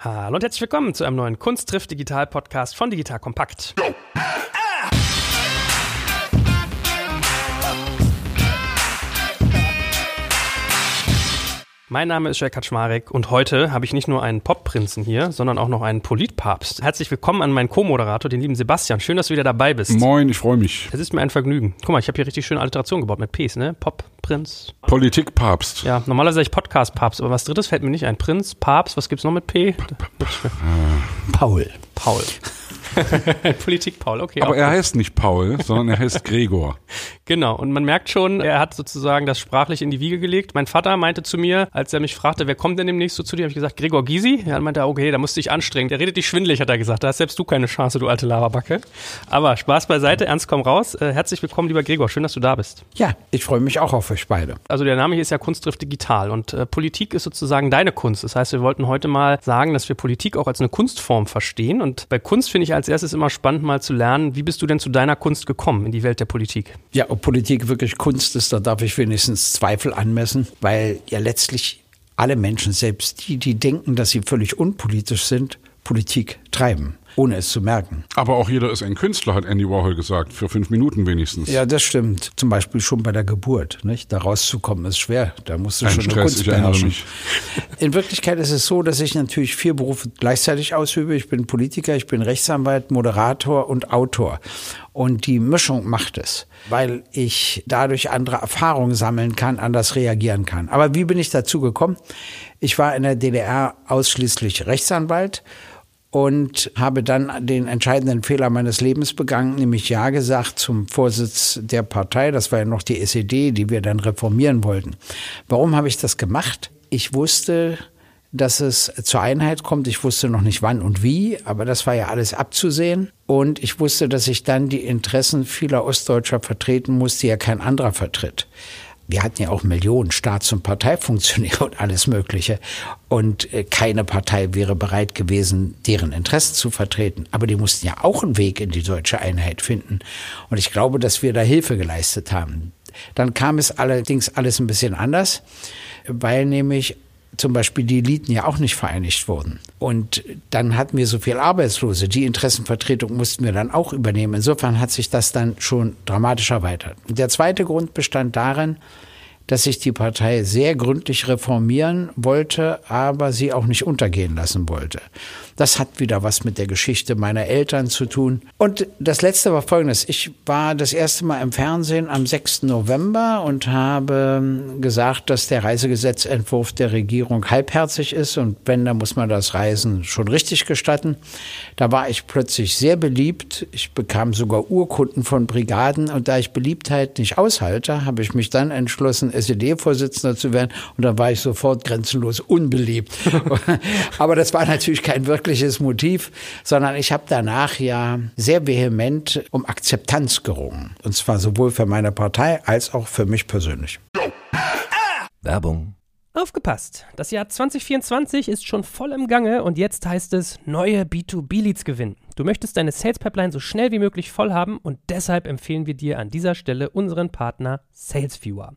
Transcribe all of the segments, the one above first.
Hallo und herzlich willkommen zu einem neuen Kunst trifft Digital Podcast von Digital Kompakt. Mein Name ist Jörg Kaczmarek und heute habe ich nicht nur einen Popprinzen hier, sondern auch noch einen Politpapst. Herzlich willkommen an meinen Co-Moderator, den lieben Sebastian. Schön, dass du wieder dabei bist. Moin, ich freue mich. Es ist mir ein Vergnügen. Guck mal, ich habe hier richtig schöne Alliteration gebaut mit Ps, ne? Pop, Prinz. Politikpapst. Ja, normalerweise sage ich Podcast-Papst, aber was drittes fällt mir nicht ein. Prinz, Papst, was gibt's noch mit P? Paul. Paul. Politik Paul, okay. Aber er gut. heißt nicht Paul, sondern er heißt Gregor. Genau, und man merkt schon, er hat sozusagen das sprachlich in die Wiege gelegt. Mein Vater meinte zu mir, als er mich fragte, wer kommt denn demnächst so zu dir, habe ich gesagt, Gregor Gysi. Ja, dann meinte er, okay, da musst du dich anstrengen. Der redet dich schwindelig, hat er gesagt. Da hast selbst du keine Chance, du alte Lavabacke. Aber Spaß beiseite, ernst komm raus. Äh, herzlich willkommen, lieber Gregor. Schön, dass du da bist. Ja, ich freue mich auch auf euch beide. Also der Name hier ist ja Kunst trifft digital und äh, Politik ist sozusagen deine Kunst. Das heißt, wir wollten heute mal sagen, dass wir Politik auch als eine Kunstform verstehen. Und bei Kunst finde ich als erstes immer spannend, mal zu lernen, wie bist du denn zu deiner Kunst gekommen in die Welt der Politik? Ja, ob Politik wirklich Kunst ist, da darf ich wenigstens Zweifel anmessen, weil ja letztlich alle Menschen, selbst die, die denken, dass sie völlig unpolitisch sind, Politik treiben, ohne es zu merken. Aber auch jeder ist ein Künstler, hat Andy Warhol gesagt. Für fünf Minuten wenigstens. Ja, das stimmt. Zum Beispiel schon bei der Geburt. Nicht? Da rauszukommen ist schwer. Da musst du Ein schon eine Stress, Kunst ich erinnere beherrschen. mich. In Wirklichkeit ist es so, dass ich natürlich vier Berufe gleichzeitig ausübe. Ich bin Politiker, ich bin Rechtsanwalt, Moderator und Autor. Und die Mischung macht es, weil ich dadurch andere Erfahrungen sammeln kann, anders reagieren kann. Aber wie bin ich dazu gekommen? Ich war in der DDR ausschließlich Rechtsanwalt und habe dann den entscheidenden Fehler meines Lebens begangen, nämlich Ja gesagt zum Vorsitz der Partei. Das war ja noch die SED, die wir dann reformieren wollten. Warum habe ich das gemacht? Ich wusste, dass es zur Einheit kommt. Ich wusste noch nicht wann und wie, aber das war ja alles abzusehen. Und ich wusste, dass ich dann die Interessen vieler Ostdeutscher vertreten muss, die ja kein anderer vertritt. Wir hatten ja auch Millionen Staats- und Parteifunktionäre und alles Mögliche. Und äh, keine Partei wäre bereit gewesen, deren Interessen zu vertreten. Aber die mussten ja auch einen Weg in die deutsche Einheit finden. Und ich glaube, dass wir da Hilfe geleistet haben. Dann kam es allerdings alles ein bisschen anders, weil nämlich zum Beispiel die Eliten ja auch nicht vereinigt wurden. Und dann hatten wir so viel Arbeitslose. Die Interessenvertretung mussten wir dann auch übernehmen. Insofern hat sich das dann schon dramatisch erweitert. Der zweite Grund bestand darin, dass ich die Partei sehr gründlich reformieren wollte, aber sie auch nicht untergehen lassen wollte. Das hat wieder was mit der Geschichte meiner Eltern zu tun. Und das letzte war folgendes. Ich war das erste Mal im Fernsehen am 6. November und habe gesagt, dass der Reisegesetzentwurf der Regierung halbherzig ist und wenn, dann muss man das Reisen schon richtig gestatten. Da war ich plötzlich sehr beliebt. Ich bekam sogar Urkunden von Brigaden und da ich Beliebtheit nicht aushalte, habe ich mich dann entschlossen, SED-Vorsitzender zu werden und dann war ich sofort grenzenlos unbeliebt. Aber das war natürlich kein wirkliches Motiv, sondern ich habe danach ja sehr vehement um Akzeptanz gerungen. Und zwar sowohl für meine Partei als auch für mich persönlich. Werbung. Aufgepasst! Das Jahr 2024 ist schon voll im Gange und jetzt heißt es neue B2B-Leads gewinnen. Du möchtest deine Sales Pipeline so schnell wie möglich voll haben und deshalb empfehlen wir dir an dieser Stelle unseren Partner SalesViewer.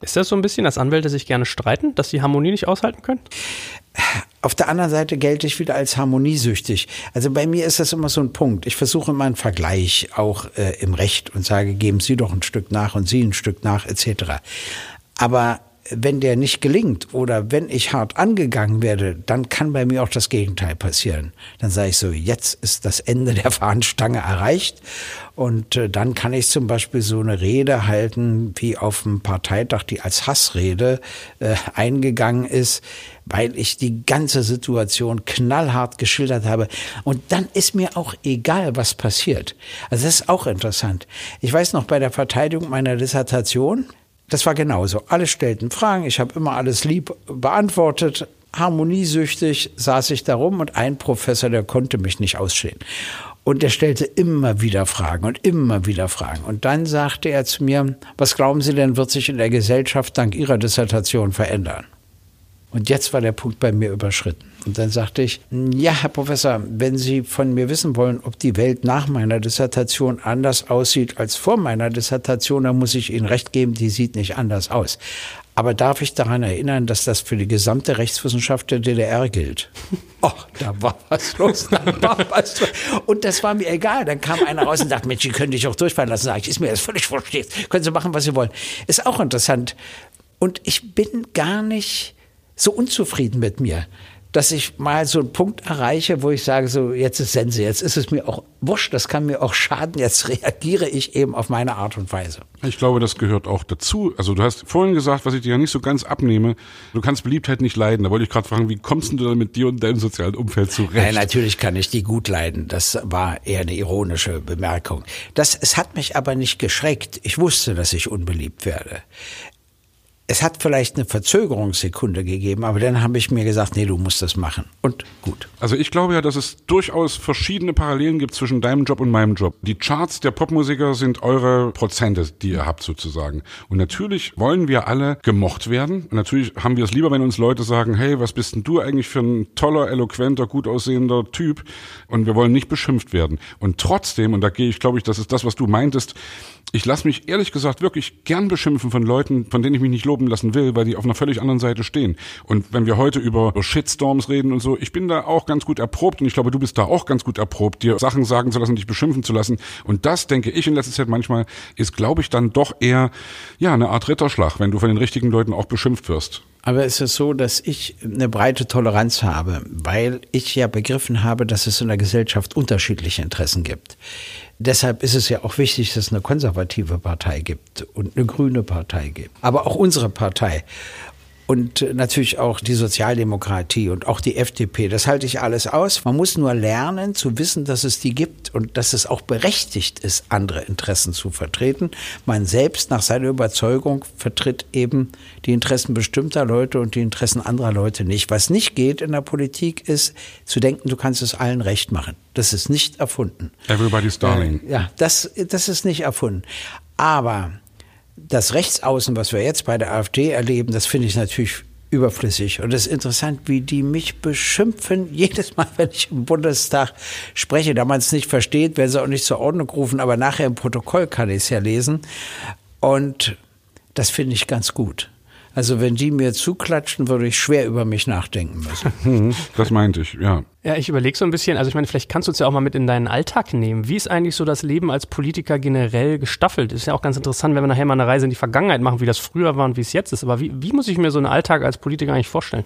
Ist das so ein bisschen, dass Anwälte sich gerne streiten, dass die Harmonie nicht aushalten können? Auf der anderen Seite gelte ich wieder als harmoniesüchtig. Also bei mir ist das immer so ein Punkt. Ich versuche immer einen Vergleich auch äh, im Recht und sage, geben Sie doch ein Stück nach und Sie ein Stück nach etc. Aber wenn der nicht gelingt oder wenn ich hart angegangen werde, dann kann bei mir auch das Gegenteil passieren. Dann sage ich so, jetzt ist das Ende der Fahnenstange erreicht und äh, dann kann ich zum Beispiel so eine Rede halten, wie auf dem Parteitag, die als Hassrede äh, eingegangen ist, weil ich die ganze Situation knallhart geschildert habe. Und dann ist mir auch egal, was passiert. Also das ist auch interessant. Ich weiß noch bei der Verteidigung meiner Dissertation, das war genauso. Alle stellten Fragen, ich habe immer alles lieb beantwortet. Harmoniesüchtig saß ich da rum und ein Professor, der konnte mich nicht ausstehen. Und er stellte immer wieder Fragen und immer wieder Fragen. Und dann sagte er zu mir, was glauben Sie denn, wird sich in der Gesellschaft dank Ihrer Dissertation verändern? Und jetzt war der Punkt bei mir überschritten. Und dann sagte ich, ja, Herr Professor, wenn Sie von mir wissen wollen, ob die Welt nach meiner Dissertation anders aussieht als vor meiner Dissertation, dann muss ich Ihnen recht geben, die sieht nicht anders aus. Aber darf ich daran erinnern, dass das für die gesamte Rechtswissenschaft der DDR gilt? Ach, da war was los. Da war was los. Und das war mir egal. Dann kam einer raus und dachte, Mensch, die können dich auch durchfallen lassen. Sag ich, ist mir das völlig wurscht. Können Sie machen, was Sie wollen. Ist auch interessant. Und ich bin gar nicht so unzufrieden mit mir, dass ich mal so einen Punkt erreiche, wo ich sage, so jetzt ist Sense, jetzt ist es mir auch wurscht, das kann mir auch schaden, jetzt reagiere ich eben auf meine Art und Weise. Ich glaube, das gehört auch dazu. Also du hast vorhin gesagt, was ich dir ja nicht so ganz abnehme, du kannst Beliebtheit nicht leiden. Da wollte ich gerade fragen, wie kommst du denn mit dir und deinem sozialen Umfeld zurecht? Nein, natürlich kann ich die gut leiden. Das war eher eine ironische Bemerkung. Das, es hat mich aber nicht geschreckt. Ich wusste, dass ich unbeliebt werde. Es hat vielleicht eine Verzögerungssekunde gegeben, aber dann habe ich mir gesagt, nee, du musst das machen. Und gut. Also ich glaube ja, dass es durchaus verschiedene Parallelen gibt zwischen deinem Job und meinem Job. Die Charts der Popmusiker sind eure Prozente, die ihr habt sozusagen. Und natürlich wollen wir alle gemocht werden. Und natürlich haben wir es lieber, wenn uns Leute sagen, hey, was bist denn du eigentlich für ein toller, eloquenter, gut aussehender Typ? Und wir wollen nicht beschimpft werden. Und trotzdem, und da gehe ich, glaube ich, das ist das, was du meintest, ich lasse mich ehrlich gesagt wirklich gern beschimpfen von Leuten, von denen ich mich nicht loben lassen will, weil die auf einer völlig anderen Seite stehen. Und wenn wir heute über Shitstorms reden und so, ich bin da auch ganz gut erprobt und ich glaube, du bist da auch ganz gut erprobt, dir Sachen sagen zu lassen, dich beschimpfen zu lassen. Und das, denke ich in letzter Zeit manchmal, ist, glaube ich, dann doch eher, ja, eine Art Ritterschlag, wenn du von den richtigen Leuten auch beschimpft wirst. Aber es ist so, dass ich eine breite Toleranz habe, weil ich ja begriffen habe, dass es in der Gesellschaft unterschiedliche Interessen gibt. Deshalb ist es ja auch wichtig, dass es eine konservative Partei gibt und eine grüne Partei gibt. Aber auch unsere Partei und natürlich auch die Sozialdemokratie und auch die FDP. Das halte ich alles aus. Man muss nur lernen zu wissen, dass es die gibt und dass es auch berechtigt ist, andere Interessen zu vertreten. Man selbst nach seiner Überzeugung vertritt eben die Interessen bestimmter Leute und die Interessen anderer Leute nicht. Was nicht geht in der Politik ist zu denken, du kannst es allen recht machen. Das ist nicht erfunden. Everybody's darling. Äh, ja, das, das ist nicht erfunden. Aber das Rechtsaußen, was wir jetzt bei der AfD erleben, das finde ich natürlich überflüssig. Und es ist interessant, wie die mich beschimpfen, jedes Mal, wenn ich im Bundestag spreche. Da man es nicht versteht, werden sie auch nicht zur Ordnung rufen, aber nachher im Protokoll kann ich es ja lesen. Und das finde ich ganz gut. Also wenn die mir zuklatschen, würde ich schwer über mich nachdenken müssen. Mhm, das meinte ich, ja. Ja, ich überlege so ein bisschen, also ich meine, vielleicht kannst du uns ja auch mal mit in deinen Alltag nehmen. Wie ist eigentlich so das Leben als Politiker generell gestaffelt? Ist ja auch ganz interessant, wenn wir nachher mal eine Reise in die Vergangenheit machen, wie das früher war und wie es jetzt ist. Aber wie, wie muss ich mir so einen Alltag als Politiker eigentlich vorstellen?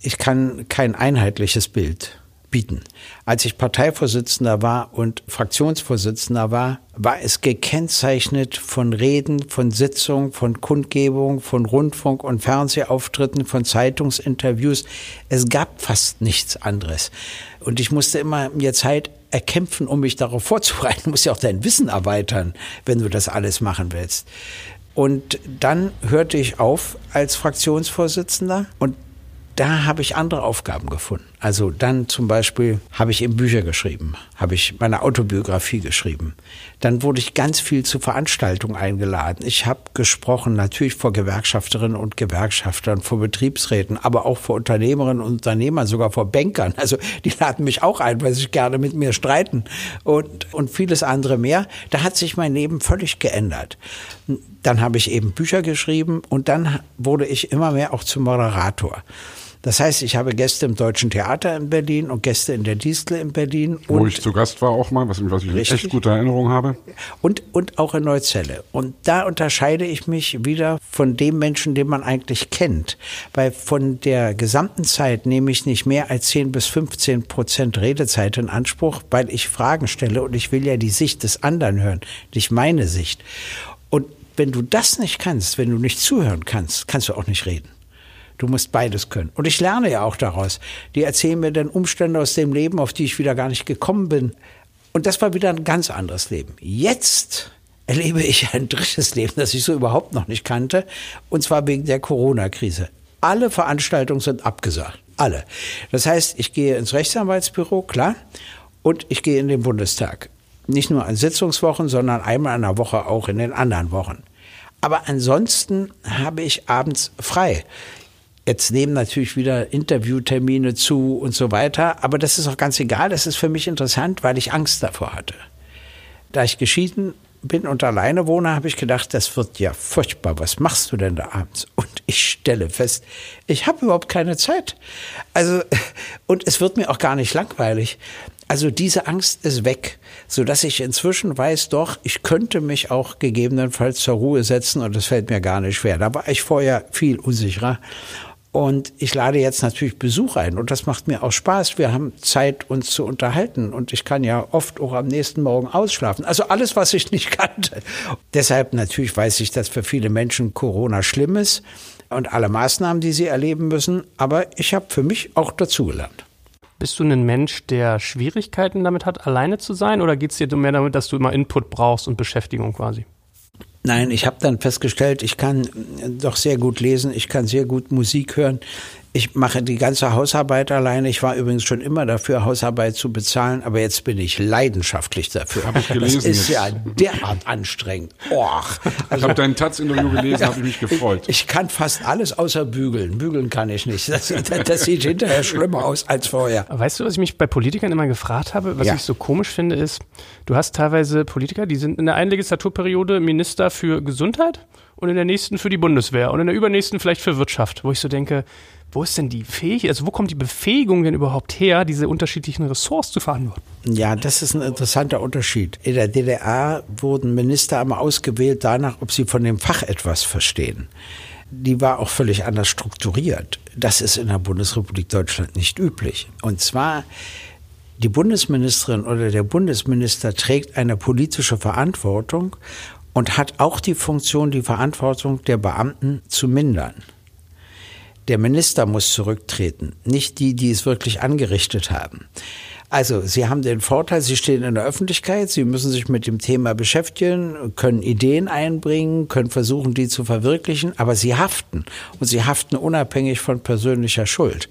Ich kann kein einheitliches Bild bieten. Als ich Parteivorsitzender war und Fraktionsvorsitzender war, war es gekennzeichnet von Reden, von Sitzungen, von Kundgebungen, von Rundfunk- und Fernsehauftritten, von Zeitungsinterviews. Es gab fast nichts anderes. Und ich musste immer mir Zeit erkämpfen, um mich darauf vorzubereiten. Du musst ja auch dein Wissen erweitern, wenn du das alles machen willst. Und dann hörte ich auf als Fraktionsvorsitzender und da habe ich andere Aufgaben gefunden. Also dann zum Beispiel habe ich eben Bücher geschrieben, habe ich meine Autobiografie geschrieben. Dann wurde ich ganz viel zu Veranstaltungen eingeladen. Ich habe gesprochen, natürlich vor Gewerkschafterinnen und Gewerkschaftern, vor Betriebsräten, aber auch vor Unternehmerinnen und Unternehmern, sogar vor Bankern. Also die laden mich auch ein, weil sie sich gerne mit mir streiten und, und vieles andere mehr. Da hat sich mein Leben völlig geändert. Dann habe ich eben Bücher geschrieben und dann wurde ich immer mehr auch zum Moderator. Das heißt, ich habe Gäste im Deutschen Theater in Berlin und Gäste in der Distel in Berlin. Wo ich zu Gast war auch mal, was, was ich in echt gute Erinnerung habe. Und, und auch in Neuzelle. Und da unterscheide ich mich wieder von dem Menschen, den man eigentlich kennt. Weil von der gesamten Zeit nehme ich nicht mehr als 10 bis 15 Prozent Redezeit in Anspruch, weil ich Fragen stelle und ich will ja die Sicht des anderen hören, nicht meine Sicht. Und wenn du das nicht kannst, wenn du nicht zuhören kannst, kannst du auch nicht reden. Du musst beides können. Und ich lerne ja auch daraus. Die erzählen mir dann Umstände aus dem Leben, auf die ich wieder gar nicht gekommen bin. Und das war wieder ein ganz anderes Leben. Jetzt erlebe ich ein drittes Leben, das ich so überhaupt noch nicht kannte. Und zwar wegen der Corona-Krise. Alle Veranstaltungen sind abgesagt. Alle. Das heißt, ich gehe ins Rechtsanwaltsbüro, klar, und ich gehe in den Bundestag. Nicht nur an Sitzungswochen, sondern einmal in der Woche auch in den anderen Wochen. Aber ansonsten habe ich abends frei. Jetzt nehmen natürlich wieder Interviewtermine zu und so weiter, aber das ist auch ganz egal. Das ist für mich interessant, weil ich Angst davor hatte. Da ich geschieden bin und alleine wohne, habe ich gedacht, das wird ja furchtbar. Was machst du denn da abends? Und ich stelle fest, ich habe überhaupt keine Zeit. Also, und es wird mir auch gar nicht langweilig. Also diese Angst ist weg, so dass ich inzwischen weiß, doch, ich könnte mich auch gegebenenfalls zur Ruhe setzen und das fällt mir gar nicht schwer. Da war ich vorher viel unsicherer. Und ich lade jetzt natürlich Besuch ein und das macht mir auch Spaß. Wir haben Zeit, uns zu unterhalten und ich kann ja oft auch am nächsten Morgen ausschlafen. Also alles, was ich nicht kannte. Deshalb natürlich weiß ich, dass für viele Menschen Corona schlimm ist und alle Maßnahmen, die sie erleben müssen. Aber ich habe für mich auch dazugelernt. Bist du ein Mensch, der Schwierigkeiten damit hat, alleine zu sein oder geht es dir mehr damit, dass du immer Input brauchst und Beschäftigung quasi? Nein, ich habe dann festgestellt, ich kann doch sehr gut lesen, ich kann sehr gut Musik hören, ich mache die ganze Hausarbeit alleine. Ich war übrigens schon immer dafür, Hausarbeit zu bezahlen, aber jetzt bin ich leidenschaftlich dafür. Hab ich gelesen. Das ist jetzt. ja derart anstrengend. Och. Also, ich habe deinen Taz-Interview gelesen, ja, habe ich mich gefreut. Ich, ich, kann fast alles außer bügeln. Bügeln kann ich nicht. Das, das, das, sieht hinterher schlimmer aus als vorher. Weißt du, was ich mich bei Politikern immer gefragt habe? Was ja. ich so komisch finde, ist, du hast teilweise Politiker, die sind in der einen Legislaturperiode Minister für Gesundheit und in der nächsten für die Bundeswehr und in der übernächsten vielleicht für Wirtschaft, wo ich so denke, wo ist denn die Fähigkeit, also wo kommt die Befähigung denn überhaupt her, diese unterschiedlichen Ressorts zu verantworten? Ja, das ist ein interessanter Unterschied. In der DDR wurden Minister einmal ausgewählt danach, ob sie von dem Fach etwas verstehen. Die war auch völlig anders strukturiert. Das ist in der Bundesrepublik Deutschland nicht üblich. Und zwar die Bundesministerin oder der Bundesminister trägt eine politische Verantwortung und hat auch die Funktion, die Verantwortung der Beamten zu mindern. Der Minister muss zurücktreten, nicht die, die es wirklich angerichtet haben. Also, Sie haben den Vorteil, Sie stehen in der Öffentlichkeit, Sie müssen sich mit dem Thema beschäftigen, können Ideen einbringen, können versuchen, die zu verwirklichen, aber Sie haften. Und Sie haften unabhängig von persönlicher Schuld.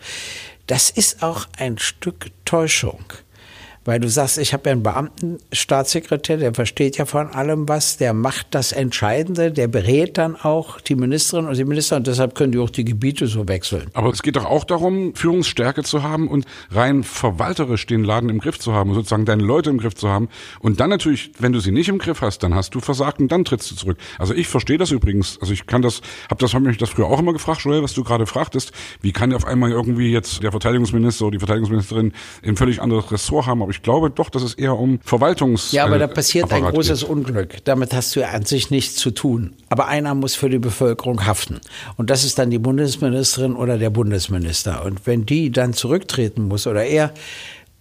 Das ist auch ein Stück Täuschung. Weil du sagst, ich habe ja einen Beamtenstaatssekretär, der versteht ja von allem was, der macht das Entscheidende, der berät dann auch die Ministerin und die Minister und deshalb können die auch die Gebiete so wechseln. Aber es geht doch auch darum, Führungsstärke zu haben und rein verwalterisch den Laden im Griff zu haben, sozusagen deine Leute im Griff zu haben. Und dann natürlich, wenn du sie nicht im Griff hast, dann hast du versagt und dann trittst du zurück. Also ich verstehe das übrigens. Also ich kann das, habe das, habe mich das früher auch immer gefragt, Joel, was du gerade fragtest. Wie kann auf einmal irgendwie jetzt der Verteidigungsminister oder die Verteidigungsministerin ein völlig anderes Ressort haben? Aber ich glaube doch, dass es eher um Verwaltungs. Ja, aber da passiert ein großes geht. Unglück. Damit hast du an sich nichts zu tun. Aber einer muss für die Bevölkerung haften. Und das ist dann die Bundesministerin oder der Bundesminister. Und wenn die dann zurücktreten muss oder er,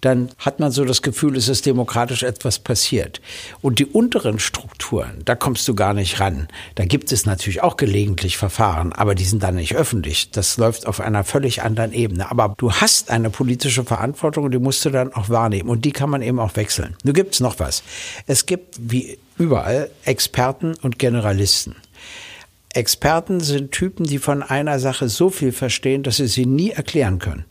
dann hat man so das Gefühl, es ist demokratisch etwas passiert. Und die unteren Strukturen, da kommst du gar nicht ran. Da gibt es natürlich auch gelegentlich Verfahren, aber die sind dann nicht öffentlich. Das läuft auf einer völlig anderen Ebene. Aber du hast eine politische Verantwortung und die musst du dann auch wahrnehmen. Und die kann man eben auch wechseln. Nun gibt es noch was. Es gibt, wie überall, Experten und Generalisten. Experten sind Typen, die von einer Sache so viel verstehen, dass sie sie nie erklären können.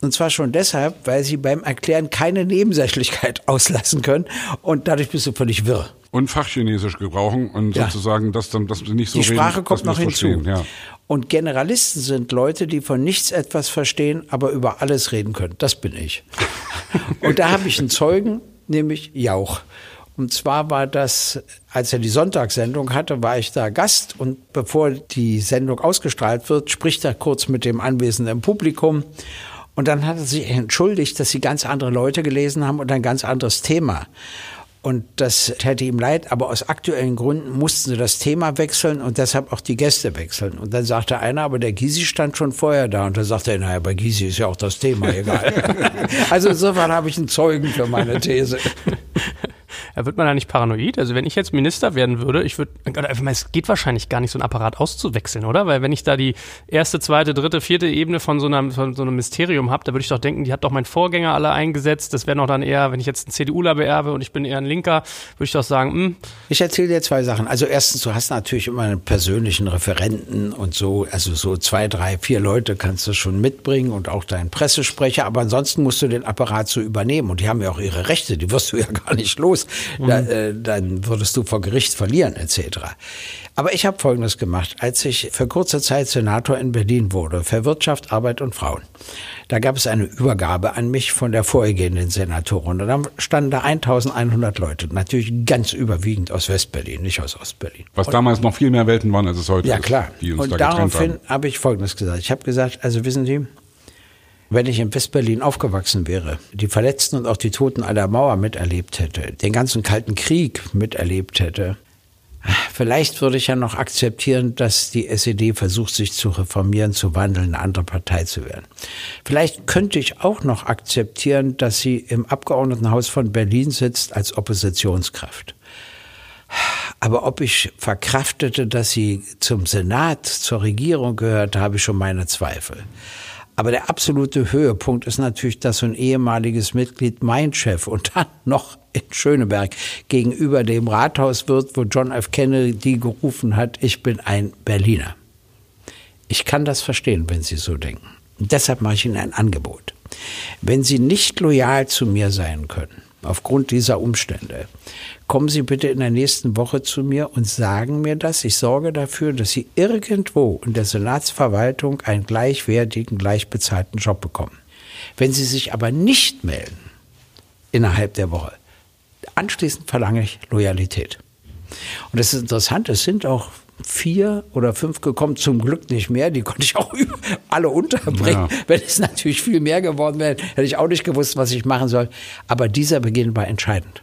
Und zwar schon deshalb, weil sie beim Erklären keine Nebensächlichkeit auslassen können und dadurch bist du völlig wirr. Und Fachchinesisch gebrauchen und ja. sozusagen das dann, dass nicht so Die Sprache reden, kommt noch hinzu. Ja. Und Generalisten sind Leute, die von nichts etwas verstehen, aber über alles reden können. Das bin ich. und da habe ich einen Zeugen, nämlich Jauch. Und zwar war das, als er die Sonntagssendung hatte, war ich da Gast und bevor die Sendung ausgestrahlt wird, spricht er kurz mit dem anwesenden Publikum. Und dann hat er sich entschuldigt, dass sie ganz andere Leute gelesen haben und ein ganz anderes Thema. Und das täte ihm leid, aber aus aktuellen Gründen mussten sie das Thema wechseln und deshalb auch die Gäste wechseln. Und dann sagte einer, aber der Gysi stand schon vorher da. Und dann sagte er, naja, bei Gysi ist ja auch das Thema egal. also insofern habe ich einen Zeugen für meine These. Ja, wird man da nicht paranoid? Also wenn ich jetzt Minister werden würde, ich würde, es geht wahrscheinlich gar nicht, so ein Apparat auszuwechseln, oder? Weil wenn ich da die erste, zweite, dritte, vierte Ebene von so, einer, von so einem Ministerium habe, da würde ich doch denken, die hat doch mein Vorgänger alle eingesetzt. Das wäre doch dann eher, wenn ich jetzt einen CDUler beerbe und ich bin eher ein Linker, würde ich doch sagen, hm. Ich erzähle dir zwei Sachen. Also erstens, du hast natürlich immer einen persönlichen Referenten und so, also so zwei, drei, vier Leute kannst du schon mitbringen und auch deinen Pressesprecher, aber ansonsten musst du den Apparat so übernehmen und die haben ja auch ihre Rechte, die wirst du ja gar nicht los da, mhm. äh, dann würdest du vor Gericht verlieren etc. Aber ich habe Folgendes gemacht, als ich für kurze Zeit Senator in Berlin wurde, für Wirtschaft, Arbeit und Frauen. Da gab es eine Übergabe an mich von der vorhergehenden Senatorin. Und dann standen da 1100 Leute, natürlich ganz überwiegend aus Westberlin, nicht aus Ostberlin. Was und, damals noch viel mehr Welten waren, als es heute ja, ist. Ja klar. und da daraufhin habe ich Folgendes gesagt. Ich habe gesagt, also wissen Sie, wenn ich in Westberlin aufgewachsen wäre, die Verletzten und auch die Toten aller Mauer miterlebt hätte, den ganzen Kalten Krieg miterlebt hätte, vielleicht würde ich ja noch akzeptieren, dass die SED versucht, sich zu reformieren, zu wandeln, eine andere Partei zu werden. Vielleicht könnte ich auch noch akzeptieren, dass sie im Abgeordnetenhaus von Berlin sitzt als Oppositionskraft. Aber ob ich verkraftete, dass sie zum Senat, zur Regierung gehört, habe ich schon meine Zweifel. Aber der absolute Höhepunkt ist natürlich, dass so ein ehemaliges Mitglied, mein Chef, und dann noch in Schöneberg gegenüber dem Rathaus wird, wo John F. Kennedy gerufen hat, ich bin ein Berliner. Ich kann das verstehen, wenn Sie so denken. Und deshalb mache ich Ihnen ein Angebot. Wenn Sie nicht loyal zu mir sein können, aufgrund dieser Umstände, kommen Sie bitte in der nächsten Woche zu mir und sagen mir das. Ich sorge dafür, dass Sie irgendwo in der Senatsverwaltung einen gleichwertigen, gleichbezahlten Job bekommen. Wenn Sie sich aber nicht melden innerhalb der Woche, anschließend verlange ich Loyalität. Und das ist interessant, es sind auch vier oder fünf gekommen, zum Glück nicht mehr. Die konnte ich auch alle unterbringen. Ja. Wenn es natürlich viel mehr geworden wäre, hätte ich auch nicht gewusst, was ich machen soll. Aber dieser Beginn war entscheidend.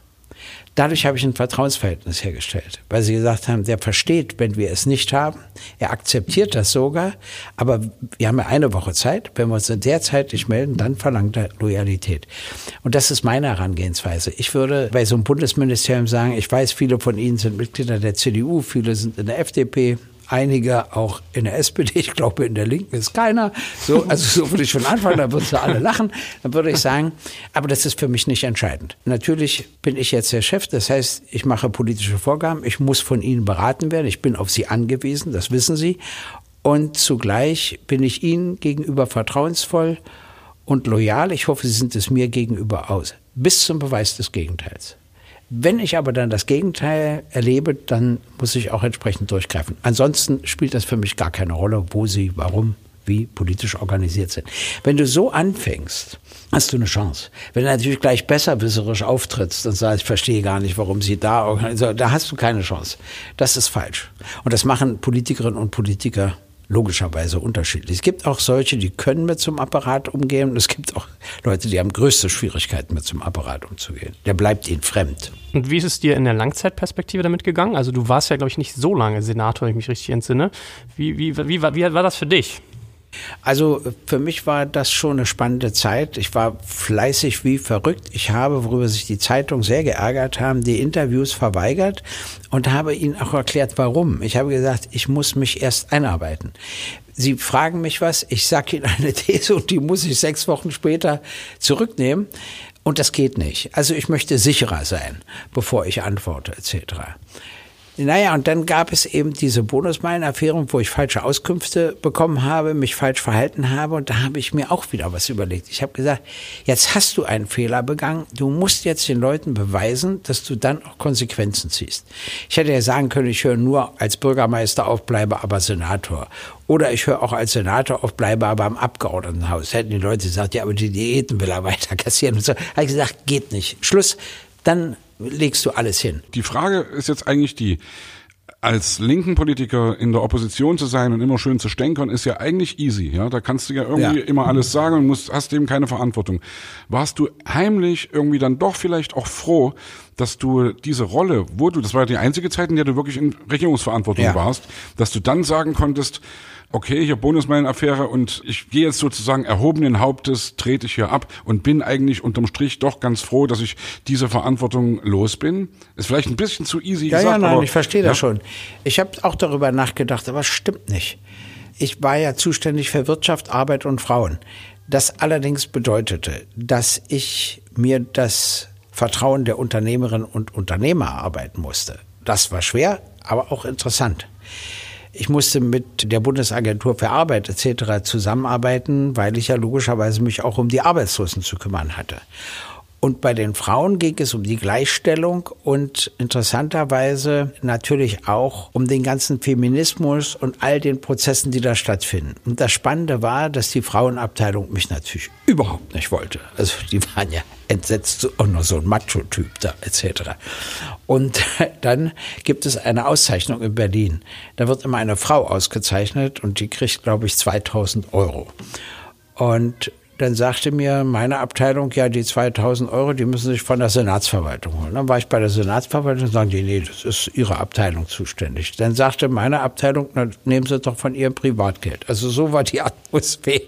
Dadurch habe ich ein Vertrauensverhältnis hergestellt, weil sie gesagt haben, der versteht, wenn wir es nicht haben. Er akzeptiert das sogar, aber wir haben ja eine Woche Zeit. Wenn wir uns in der Zeit nicht melden, dann verlangt er Loyalität. Und das ist meine Herangehensweise. Ich würde bei so einem Bundesministerium sagen, ich weiß, viele von Ihnen sind Mitglieder der CDU, viele sind in der FDP, einige auch in der SPD, ich glaube in der Linken ist keiner. So, also so würde ich von Anfang, da würden sie alle lachen. Dann würde ich sagen, aber das ist für mich nicht entscheidend. Natürlich bin ich jetzt der Chef, das heißt, ich mache politische Vorgaben, ich muss von Ihnen beraten werden, ich bin auf Sie angewiesen, das wissen Sie. Und zugleich bin ich Ihnen gegenüber vertrauensvoll und loyal. Ich hoffe, Sie sind es mir gegenüber aus. Bis zum Beweis des Gegenteils. Wenn ich aber dann das Gegenteil erlebe, dann muss ich auch entsprechend durchgreifen. Ansonsten spielt das für mich gar keine Rolle, wo sie, warum, wie politisch organisiert sind. Wenn du so anfängst, hast du eine Chance. Wenn du natürlich gleich besserwisserisch auftrittst und sagst, ich verstehe gar nicht, warum sie da organisieren, da hast du keine Chance. Das ist falsch. Und das machen Politikerinnen und Politiker logischerweise unterschiedlich. Es gibt auch solche, die können mit zum Apparat umgehen und es gibt auch Leute, die haben größte Schwierigkeiten mit zum Apparat umzugehen. Der bleibt ihnen fremd. Und wie ist es dir in der Langzeitperspektive damit gegangen? Also du warst ja, glaube ich, nicht so lange Senator, wenn ich mich richtig entsinne. Wie, wie, wie, wie, wie war das für dich? Also für mich war das schon eine spannende Zeit. Ich war fleißig wie verrückt. Ich habe, worüber sich die Zeitung sehr geärgert haben, die Interviews verweigert und habe ihnen auch erklärt, warum. Ich habe gesagt, ich muss mich erst einarbeiten. Sie fragen mich was, ich sage Ihnen eine These und die muss ich sechs Wochen später zurücknehmen. Und das geht nicht. Also ich möchte sicherer sein, bevor ich antworte, etc. Naja, und dann gab es eben diese Bonusmeilen-Affäre, wo ich falsche Auskünfte bekommen habe, mich falsch verhalten habe. Und da habe ich mir auch wieder was überlegt. Ich habe gesagt, jetzt hast du einen Fehler begangen. Du musst jetzt den Leuten beweisen, dass du dann auch Konsequenzen ziehst. Ich hätte ja sagen können, ich höre nur als Bürgermeister auf, bleibe aber Senator. Oder ich höre auch als Senator auf, bleibe aber im Abgeordnetenhaus. Hätten die Leute gesagt, ja, aber die Diäten will er weiter kassieren. Und so. Habe ich gesagt, geht nicht. Schluss dann legst du alles hin. Die Frage ist jetzt eigentlich die, als linken Politiker in der Opposition zu sein und immer schön zu stänkern, ist ja eigentlich easy. Ja, da kannst du ja irgendwie ja. immer alles sagen und musst, hast eben keine Verantwortung. Warst du heimlich irgendwie dann doch vielleicht auch froh, dass du diese Rolle, wo du, das war ja die einzige Zeit, in der du wirklich in Regierungsverantwortung ja. warst, dass du dann sagen konntest, okay, hier Bonusmeilenaffäre und ich gehe jetzt sozusagen erhobenen Hauptes, trete ich hier ab und bin eigentlich unterm Strich doch ganz froh, dass ich diese Verantwortung los bin. Ist vielleicht ein bisschen zu easy ja, gesagt. Ja, nein, aber, ich verstehe ja? das schon. Ich habe auch darüber nachgedacht, aber es stimmt nicht. Ich war ja zuständig für Wirtschaft, Arbeit und Frauen. Das allerdings bedeutete, dass ich mir das Vertrauen der Unternehmerinnen und Unternehmer erarbeiten musste. Das war schwer, aber auch interessant. Ich musste mit der Bundesagentur für Arbeit etc. zusammenarbeiten, weil ich ja logischerweise mich auch um die Arbeitslosen zu kümmern hatte. Und bei den Frauen ging es um die Gleichstellung und interessanterweise natürlich auch um den ganzen Feminismus und all den Prozessen, die da stattfinden. Und das Spannende war, dass die Frauenabteilung mich natürlich überhaupt nicht wollte. Also die waren ja entsetzt, auch noch so ein Macho-Typ da etc. Und dann gibt es eine Auszeichnung in Berlin. Da wird immer eine Frau ausgezeichnet und die kriegt, glaube ich, 2000 Euro. Und dann sagte mir meine Abteilung, ja, die 2000 Euro, die müssen sich von der Senatsverwaltung holen. Dann war ich bei der Senatsverwaltung und sagten die, nee, das ist Ihre Abteilung zuständig. Dann sagte meine Abteilung, na, nehmen Sie doch von Ihrem Privatgeld. Also so war die Atmosphäre.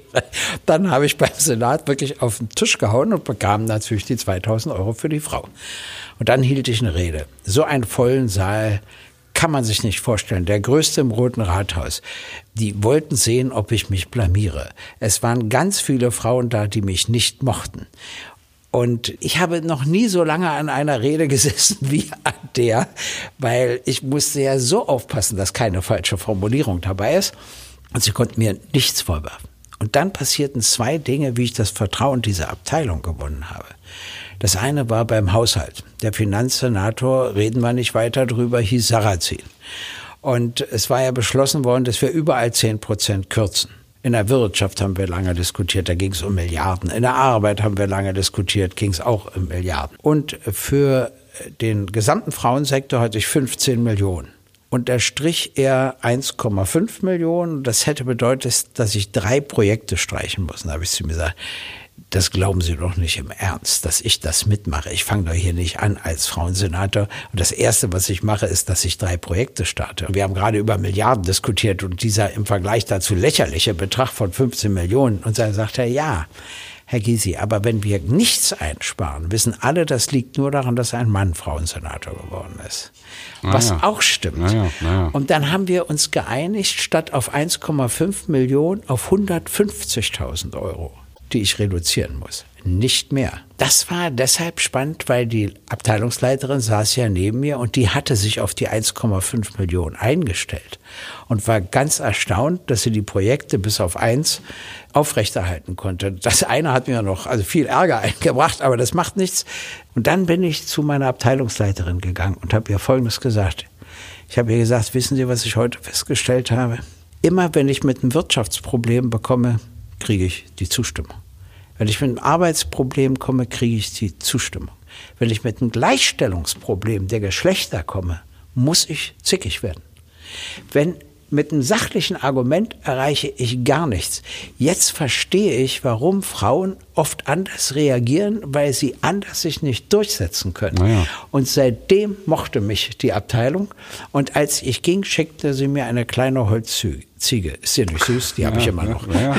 Dann habe ich beim Senat wirklich auf den Tisch gehauen und bekam natürlich die 2000 Euro für die Frau. Und dann hielt ich eine Rede. So einen vollen Saal, kann man sich nicht vorstellen. Der größte im Roten Rathaus. Die wollten sehen, ob ich mich blamiere. Es waren ganz viele Frauen da, die mich nicht mochten. Und ich habe noch nie so lange an einer Rede gesessen wie an der, weil ich musste ja so aufpassen, dass keine falsche Formulierung dabei ist. Und sie konnten mir nichts vorwerfen. Und dann passierten zwei Dinge, wie ich das Vertrauen dieser Abteilung gewonnen habe. Das eine war beim Haushalt. Der Finanzsenator, reden wir nicht weiter drüber, hieß Sarrazin. Und es war ja beschlossen worden, dass wir überall zehn Prozent kürzen. In der Wirtschaft haben wir lange diskutiert, da ging es um Milliarden. In der Arbeit haben wir lange diskutiert, ging es auch um Milliarden. Und für den gesamten Frauensektor hatte ich 15 Millionen. Und der Strich eher 1,5 Millionen. Das hätte bedeutet, dass ich drei Projekte streichen muss. Da habe ich zu mir gesagt, das glauben Sie doch nicht im Ernst, dass ich das mitmache. Ich fange doch hier nicht an als Frauensenator. Und das Erste, was ich mache, ist, dass ich drei Projekte starte. Wir haben gerade über Milliarden diskutiert und dieser im Vergleich dazu lächerliche Betrag von 15 Millionen. Und dann sagt er, ja, Herr Gysi, aber wenn wir nichts einsparen, wissen alle, das liegt nur daran, dass ein Mann Frauensenator geworden ist. Was ja. auch stimmt. Ja, ja, und dann haben wir uns geeinigt, statt auf 1,5 Millionen auf 150.000 Euro die ich reduzieren muss. Nicht mehr. Das war deshalb spannend, weil die Abteilungsleiterin saß ja neben mir und die hatte sich auf die 1,5 Millionen eingestellt und war ganz erstaunt, dass sie die Projekte bis auf eins aufrechterhalten konnte. Das eine hat mir noch also viel Ärger eingebracht, aber das macht nichts. Und dann bin ich zu meiner Abteilungsleiterin gegangen und habe ihr Folgendes gesagt. Ich habe ihr gesagt, wissen Sie, was ich heute festgestellt habe? Immer wenn ich mit einem Wirtschaftsproblem bekomme, kriege ich die Zustimmung. Wenn ich mit einem Arbeitsproblem komme, kriege ich die Zustimmung. Wenn ich mit einem Gleichstellungsproblem der Geschlechter komme, muss ich zickig werden. Wenn mit einem sachlichen Argument erreiche ich gar nichts. Jetzt verstehe ich, warum Frauen oft anders reagieren, weil sie anders sich nicht durchsetzen können. Ja. Und seitdem mochte mich die Abteilung. Und als ich ging, schickte sie mir eine kleine Holzziege. Ist ja nicht süß, die ja, habe ich immer noch. Ja,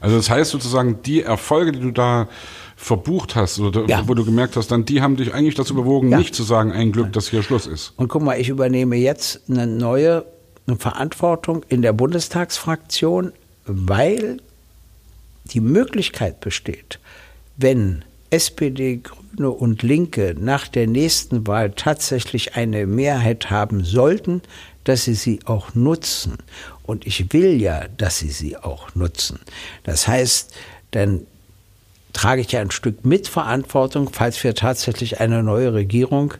also das heißt sozusagen, die Erfolge, die du da verbucht hast oder ja. wo du gemerkt hast, dann die haben dich eigentlich dazu bewogen, ja. nicht zu sagen, ein Glück, dass hier Schluss ist. Und guck mal, ich übernehme jetzt eine neue eine Verantwortung in der Bundestagsfraktion, weil die Möglichkeit besteht, wenn SPD, Grüne und Linke nach der nächsten Wahl tatsächlich eine Mehrheit haben sollten, dass sie sie auch nutzen. Und ich will ja, dass sie sie auch nutzen. Das heißt, dann trage ich ja ein Stück Mitverantwortung, falls wir tatsächlich eine neue Regierung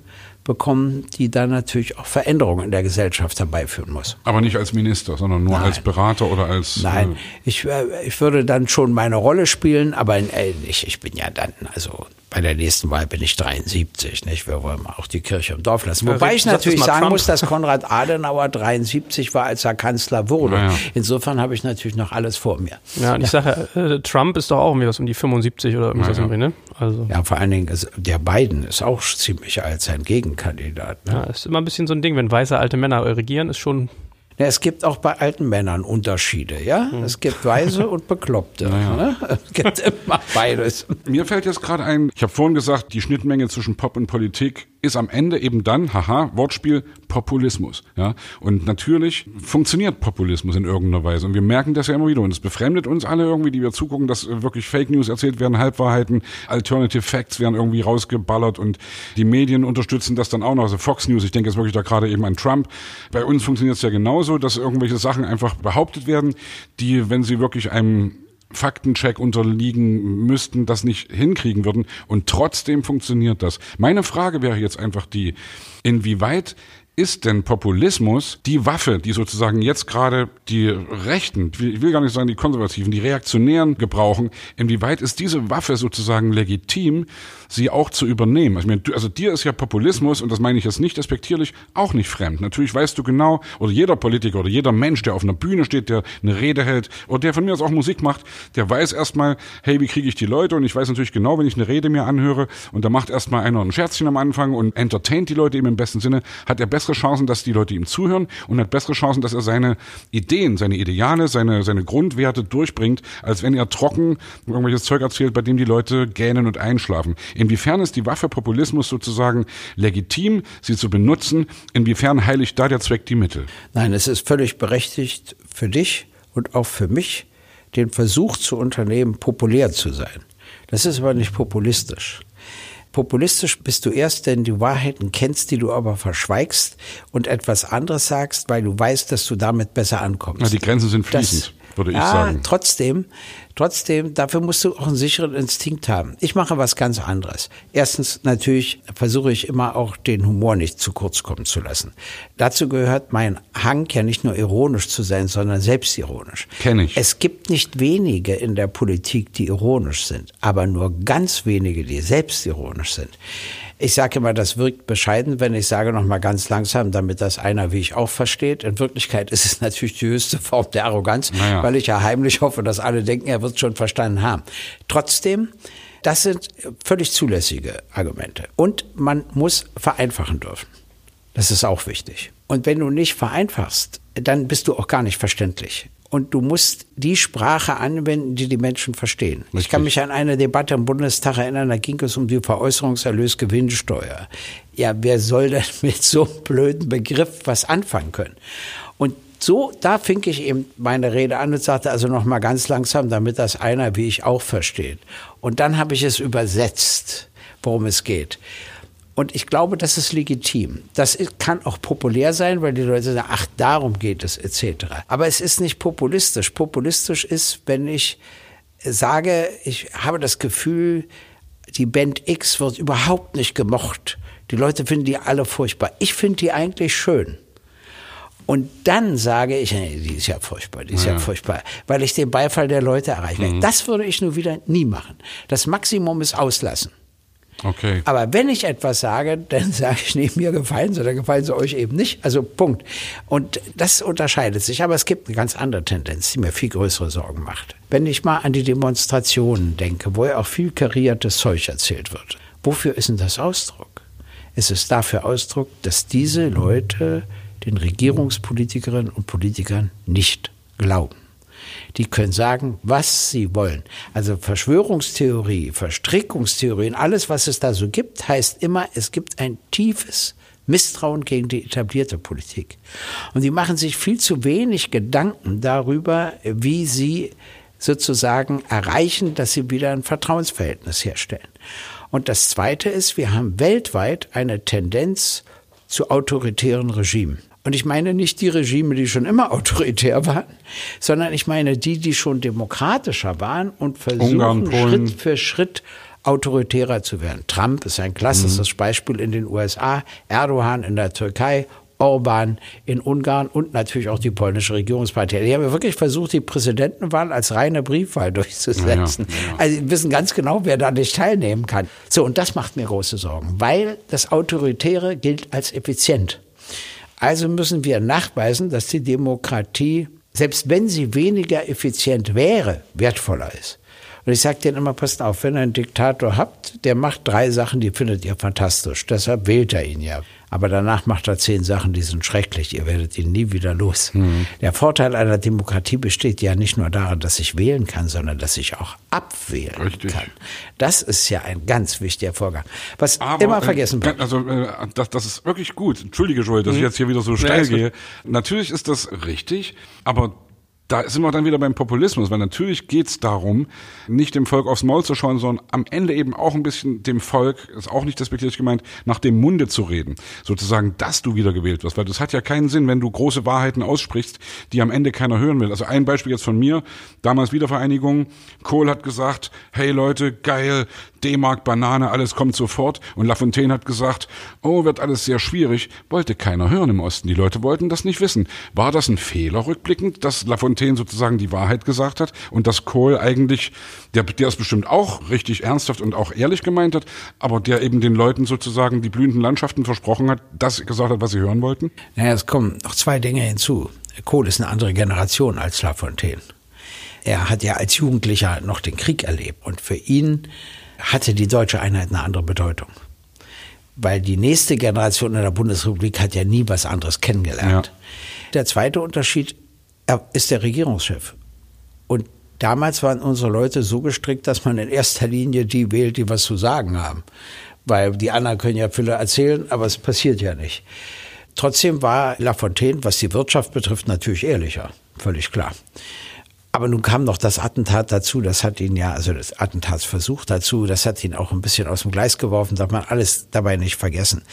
bekommen, die dann natürlich auch Veränderungen in der Gesellschaft herbeiführen muss. Aber nicht als Minister, sondern nur Nein. als Berater oder als. Nein, Äh, ich, äh, ich würde dann schon meine Rolle spielen, aber äh, ich, ich bin ja dann, also bei der nächsten Wahl bin ich 73, nicht? Wir wollen auch die Kirche im Dorf lassen. Ja, Wobei ich natürlich sagen Trump. muss, dass Konrad Adenauer 73 war, als er Kanzler wurde. Ja, ja. Insofern habe ich natürlich noch alles vor mir. Ja, und ich sage, äh, Trump ist doch auch irgendwie was um die 75 oder irgendwas Ja, ja. irgendwie, ne? Also, Ja, vor allen Dingen, ist, der Biden ist auch ziemlich alt, sein Gegenkandidat. Ne? ja, ist immer ein bisschen so ein Ding, wenn weiße alte Männer regieren, ist schon. Ja, es gibt auch bei alten Männern Unterschiede, ja? Es gibt Weise und Bekloppte. Ne? Es gibt immer beides. Mir fällt jetzt gerade ein, ich habe vorhin gesagt, die Schnittmenge zwischen Pop und Politik ist am Ende eben dann, haha, Wortspiel, Populismus. Ja? Und natürlich funktioniert Populismus in irgendeiner Weise. Und wir merken das ja immer wieder. Und es befremdet uns alle irgendwie, die wir zugucken, dass wirklich Fake News erzählt werden, Halbwahrheiten, Alternative Facts werden irgendwie rausgeballert und die Medien unterstützen das dann auch noch. Also Fox News, ich denke jetzt wirklich da gerade eben an Trump. Bei uns funktioniert es ja genauso, dass irgendwelche Sachen einfach behauptet werden, die, wenn sie wirklich einem Faktencheck unterliegen müssten, das nicht hinkriegen würden. Und trotzdem funktioniert das. Meine Frage wäre jetzt einfach die, inwieweit ist denn Populismus die Waffe, die sozusagen jetzt gerade die Rechten, ich will gar nicht sagen die Konservativen, die Reaktionären gebrauchen, inwieweit ist diese Waffe sozusagen legitim, sie auch zu übernehmen? Also, meine, also dir ist ja Populismus, und das meine ich jetzt nicht respektierlich, auch nicht fremd. Natürlich weißt du genau, oder jeder Politiker oder jeder Mensch, der auf einer Bühne steht, der eine Rede hält, oder der von mir aus auch Musik macht, der weiß erstmal, hey, wie kriege ich die Leute? Und ich weiß natürlich genau, wenn ich eine Rede mir anhöre, und da macht erstmal einer ein Scherzchen am Anfang und entertaint die Leute eben im besten Sinne, hat er bessere Chancen, dass die Leute ihm zuhören und hat bessere Chancen, dass er seine Ideen, seine Ideale, seine, seine Grundwerte durchbringt, als wenn er trocken irgendwelches Zeug erzählt, bei dem die Leute gähnen und einschlafen. Inwiefern ist die Waffe Populismus sozusagen legitim, sie zu benutzen? Inwiefern heiligt da der Zweck die Mittel? Nein, es ist völlig berechtigt für dich und auch für mich, den Versuch zu unternehmen, populär zu sein. Das ist aber nicht populistisch. Populistisch bist du erst, wenn du Wahrheiten kennst, die du aber verschweigst und etwas anderes sagst, weil du weißt, dass du damit besser ankommst. Na, die Grenzen sind fließend, würde ich ja, sagen. Trotzdem, trotzdem, dafür musst du auch einen sicheren Instinkt haben. Ich mache was ganz anderes. Erstens, natürlich versuche ich immer auch den Humor nicht zu kurz kommen zu lassen. Dazu gehört mein Hang ja nicht nur ironisch zu sein, sondern selbstironisch. Kenn ich. Es gibt nicht wenige in der Politik, die ironisch sind, aber nur ganz wenige, die selbstironisch sind. Ich sage immer, das wirkt bescheiden, wenn ich sage noch mal ganz langsam, damit das einer wie ich auch versteht. In Wirklichkeit ist es natürlich die höchste Form der Arroganz, Naja. weil ich ja heimlich hoffe, dass alle denken, er wird es schon verstanden haben. Trotzdem, das sind völlig zulässige Argumente. Und man muss vereinfachen dürfen. Das ist auch wichtig. Und wenn du nicht vereinfachst, dann bist du auch gar nicht verständlich. Und du musst die Sprache anwenden, die die Menschen verstehen. Ich kann mich an eine Debatte im Bundestag erinnern, da ging es um die Veräußerungserlösgewinnsteuer. Ja, wer soll denn mit so einem blöden Begriff was anfangen können? Und so, da fing ich eben meine Rede an und sagte also noch mal ganz langsam, damit das einer wie ich auch versteht. Und dann habe ich es übersetzt, worum es geht. Und ich glaube, das ist legitim. Das kann auch populär sein, weil die Leute sagen, ach, darum geht es, etc. Aber es ist nicht populistisch. Populistisch ist, wenn ich sage, ich habe das Gefühl, die Band X wird überhaupt nicht gemocht. Die Leute finden die alle furchtbar. Ich finde die eigentlich schön. Und dann sage ich, nee, die ist ja furchtbar, die ist ja, furchtbar, weil ich den Beifall der Leute erreiche. Mhm. Das würde ich nur wieder nie machen. Das Maximum ist auslassen. Okay. Aber wenn ich etwas sage, dann sage ich nicht, mir gefallen sie, dann gefallen sie euch eben nicht. Also Punkt. Und das unterscheidet sich. Aber es gibt eine ganz andere Tendenz, die mir viel größere Sorgen macht. Wenn ich mal an die Demonstrationen denke, wo ja auch viel kariertes Zeug erzählt wird. Wofür ist denn das Ausdruck? Es ist dafür Ausdruck, dass diese Leute den Regierungspolitikerinnen und Politikern nicht glauben. Die können sagen, was sie wollen. Also Verschwörungstheorie, Verstrickungstheorien, alles, was es da so gibt, heißt immer, es gibt ein tiefes Misstrauen gegen die etablierte Politik. Und die machen sich viel zu wenig Gedanken darüber, wie sie sozusagen erreichen, dass sie wieder ein Vertrauensverhältnis herstellen. Und das Zweite ist, wir haben weltweit eine Tendenz zu autoritären Regimen. Und ich meine nicht die Regime, die schon immer autoritär waren, sondern ich meine die, die schon demokratischer waren und versuchen Ungarn. Schritt für Schritt autoritärer zu werden. Trump ist ein klassisches Beispiel in den USA, Erdogan in der Türkei, Orban in Ungarn und natürlich auch die polnische Regierungspartei. Die haben ja wirklich versucht, die Präsidentenwahl als reine Briefwahl durchzusetzen. Ja, ja. Also sie wissen ganz genau, wer da nicht teilnehmen kann. So, und das macht mir große Sorgen, weil das Autoritäre gilt als effizient. Also müssen wir nachweisen, dass die Demokratie, selbst wenn sie weniger effizient wäre, wertvoller ist. Und ich sage denen immer, passt auf, wenn ihr einen Diktator habt, der macht drei Sachen, die findet ihr fantastisch. Deshalb wählt er ihn ja. Aber danach macht er zehn Sachen, die sind schrecklich. Ihr werdet ihn nie wieder los. Mhm. Der Vorteil einer Demokratie besteht ja nicht nur darin, dass ich wählen kann, sondern dass ich auch abwählen Richtig. kann. Das ist ja ein ganz wichtiger Vorgang. Was Aber, immer äh, vergessen wird. Also äh, das, das ist wirklich gut. Entschuldige, Joel, dass ich jetzt hier wieder so steil gut. gehe. Natürlich ist das richtig, aber da sind wir dann wieder beim Populismus, weil natürlich geht's darum, nicht dem Volk aufs Maul zu schauen, sondern am Ende eben auch ein bisschen dem Volk, ist auch nicht despektierlich gemeint, nach dem Munde zu reden. Sozusagen, dass du wiedergewählt wirst, weil das hat ja keinen Sinn, wenn du große Wahrheiten aussprichst, die am Ende keiner hören will. Also ein Beispiel jetzt von mir, damals Wiedervereinigung, Kohl hat gesagt, hey Leute, geil, D-Mark, Banane, alles kommt sofort. Und Lafontaine hat gesagt, oh, wird alles sehr schwierig. Wollte keiner hören im Osten. Die Leute wollten das nicht wissen. War das ein Fehler rückblickend, dass Lafontaine sozusagen die Wahrheit gesagt hat und dass Kohl eigentlich, der, der es bestimmt auch richtig ernsthaft und auch ehrlich gemeint hat, aber der eben den Leuten sozusagen die blühenden Landschaften versprochen hat, das gesagt hat, was sie hören wollten? Naja, es kommen noch zwei Dinge hinzu. Kohl ist eine andere Generation als Lafontaine. Er hat ja als Jugendlicher noch den Krieg erlebt und für ihn hatte die deutsche Einheit eine andere Bedeutung. Weil die nächste Generation in der Bundesrepublik hat ja nie was anderes kennengelernt. Ja. Der zweite Unterschied, er ist der Regierungschef. Und damals waren unsere Leute so gestrickt, dass man in erster Linie die wählt, die was zu sagen haben. Weil die anderen können ja viele erzählen, aber es passiert ja nicht. Trotzdem war Lafontaine, was die Wirtschaft betrifft, natürlich ehrlicher. Völlig klar. Aber nun kam noch das Attentat dazu, das hat ihn ja, also das Attentatsversuch dazu, das hat ihn auch ein bisschen aus dem Gleis geworfen, darf man alles dabei nicht vergessen.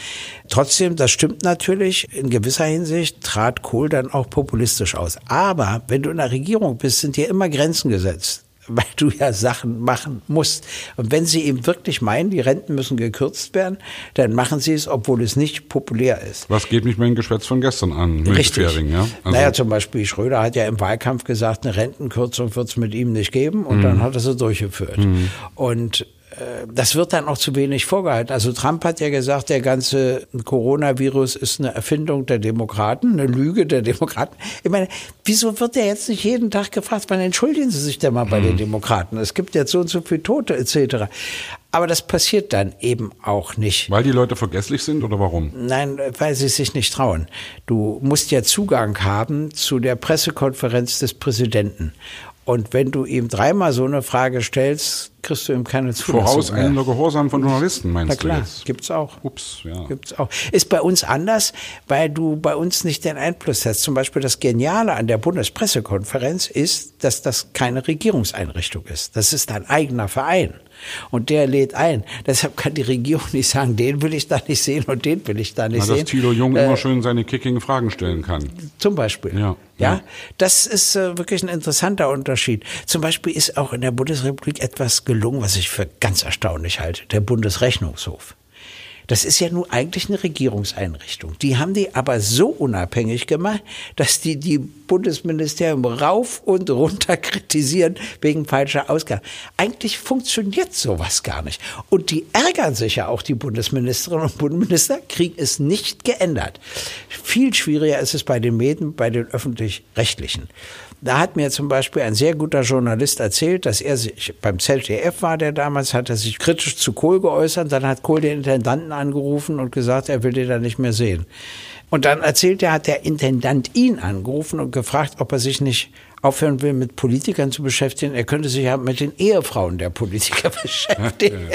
Trotzdem, das stimmt natürlich, in gewisser Hinsicht trat Kohl dann auch populistisch aus. Aber wenn du in der Regierung bist, sind dir immer Grenzen gesetzt weil du ja Sachen machen musst. Und wenn sie eben wirklich meinen, die Renten müssen gekürzt werden, dann machen sie es, obwohl es nicht populär ist. Was geht mich mein Geschwätz von gestern an? Richtig. Ja? Also, naja, zum Beispiel Schröder hat ja im Wahlkampf gesagt, eine Rentenkürzung wird es mit ihm nicht geben und dann hat er sie durchgeführt. Und äh, das wird dann auch zu wenig vorgehalten. Also Trump hat ja gesagt, der ganze Coronavirus ist eine Erfindung der Demokraten, eine Lüge der Demokraten. Ich meine, wieso wird der jetzt nicht jeden Tag gefragt, wann entschuldigen Sie sich denn mal bei den Demokraten? Es gibt jetzt so und so viele Tote etc. Aber das passiert dann eben auch nicht. weil die Leute vergesslich sind oder warum? Nein, weil sie sich nicht trauen. Du musst ja Zugang haben zu der Pressekonferenz des Präsidenten. Und wenn du ihm dreimal so eine Frage stellst, kriegst du ihm keine Zulassung. Vorauseilender. Gehorsam von Journalisten, meinst Na du klar, jetzt? gibt's auch. Ups, ja. Gibt's auch. Ist bei uns anders, weil du bei uns nicht den Einfluss hast. Zum Beispiel das Geniale an der Bundespressekonferenz ist, dass das keine Regierungseinrichtung ist. Das ist ein eigener Verein. Und der lädt ein. Deshalb kann die Regierung nicht sagen, den will ich da nicht sehen und den will ich da nicht Na, dass sehen. Thilo Jung Äh, immer schön seine kickigen Fragen stellen kann. zum Beispiel. Ja, Ja, ja. das ist äh, wirklich ein interessanter Unterschied. Zum Beispiel ist auch in der Bundesrepublik etwas gelungen, was ich für ganz erstaunlich halte. Der Bundesrechnungshof. Das ist ja nun eigentlich eine Regierungseinrichtung. Die haben die aber so unabhängig gemacht, dass die die Bundesministerium rauf und runter kritisieren wegen falscher Ausgaben. Eigentlich funktioniert sowas gar nicht. Und die ärgern sich ja auch, die Bundesministerinnen und Bundesminister, kriegen es nicht geändert. Viel schwieriger ist es bei den Medien, bei den öffentlich-rechtlichen. Da hat mir zum Beispiel ein sehr guter Journalist erzählt, dass er sich beim ZDF war, der damals hat er sich kritisch zu Kohl geäußert. Dann hat Kohl den Intendanten angerufen und gesagt, er will den da nicht mehr sehen. Und dann erzählt er, hat der Intendant ihn angerufen und gefragt, ob er sich nicht aufhören will, mit Politikern zu beschäftigen. Er könnte sich ja mit den Ehefrauen der Politiker beschäftigen.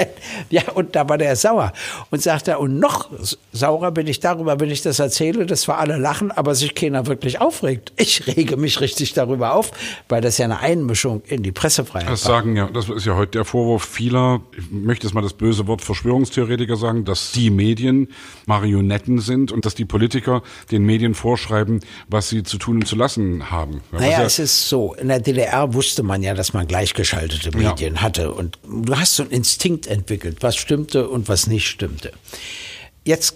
Ja, und da war der sauer und sagte, und noch saurer bin ich darüber, wenn ich das erzähle, dass wir alle lachen, aber sich keiner wirklich aufregt. Ich rege mich richtig darüber auf, weil das ja eine Einmischung in die Pressefreiheit Das war. sagen ja, das ist ja heute der Vorwurf vieler, ich möchte jetzt mal das böse Wort Verschwörungstheoretiker sagen, dass die Medien Marionetten sind und dass die Politiker den Medien vorschreiben, was sie zu tun und zu lassen haben. Ja, Naja, was es ist so, in der DDR wusste man ja, dass man gleichgeschaltete Medien ja. hatte und du hast so einen Instinkt entwickelt, was stimmte und was nicht stimmte. Jetzt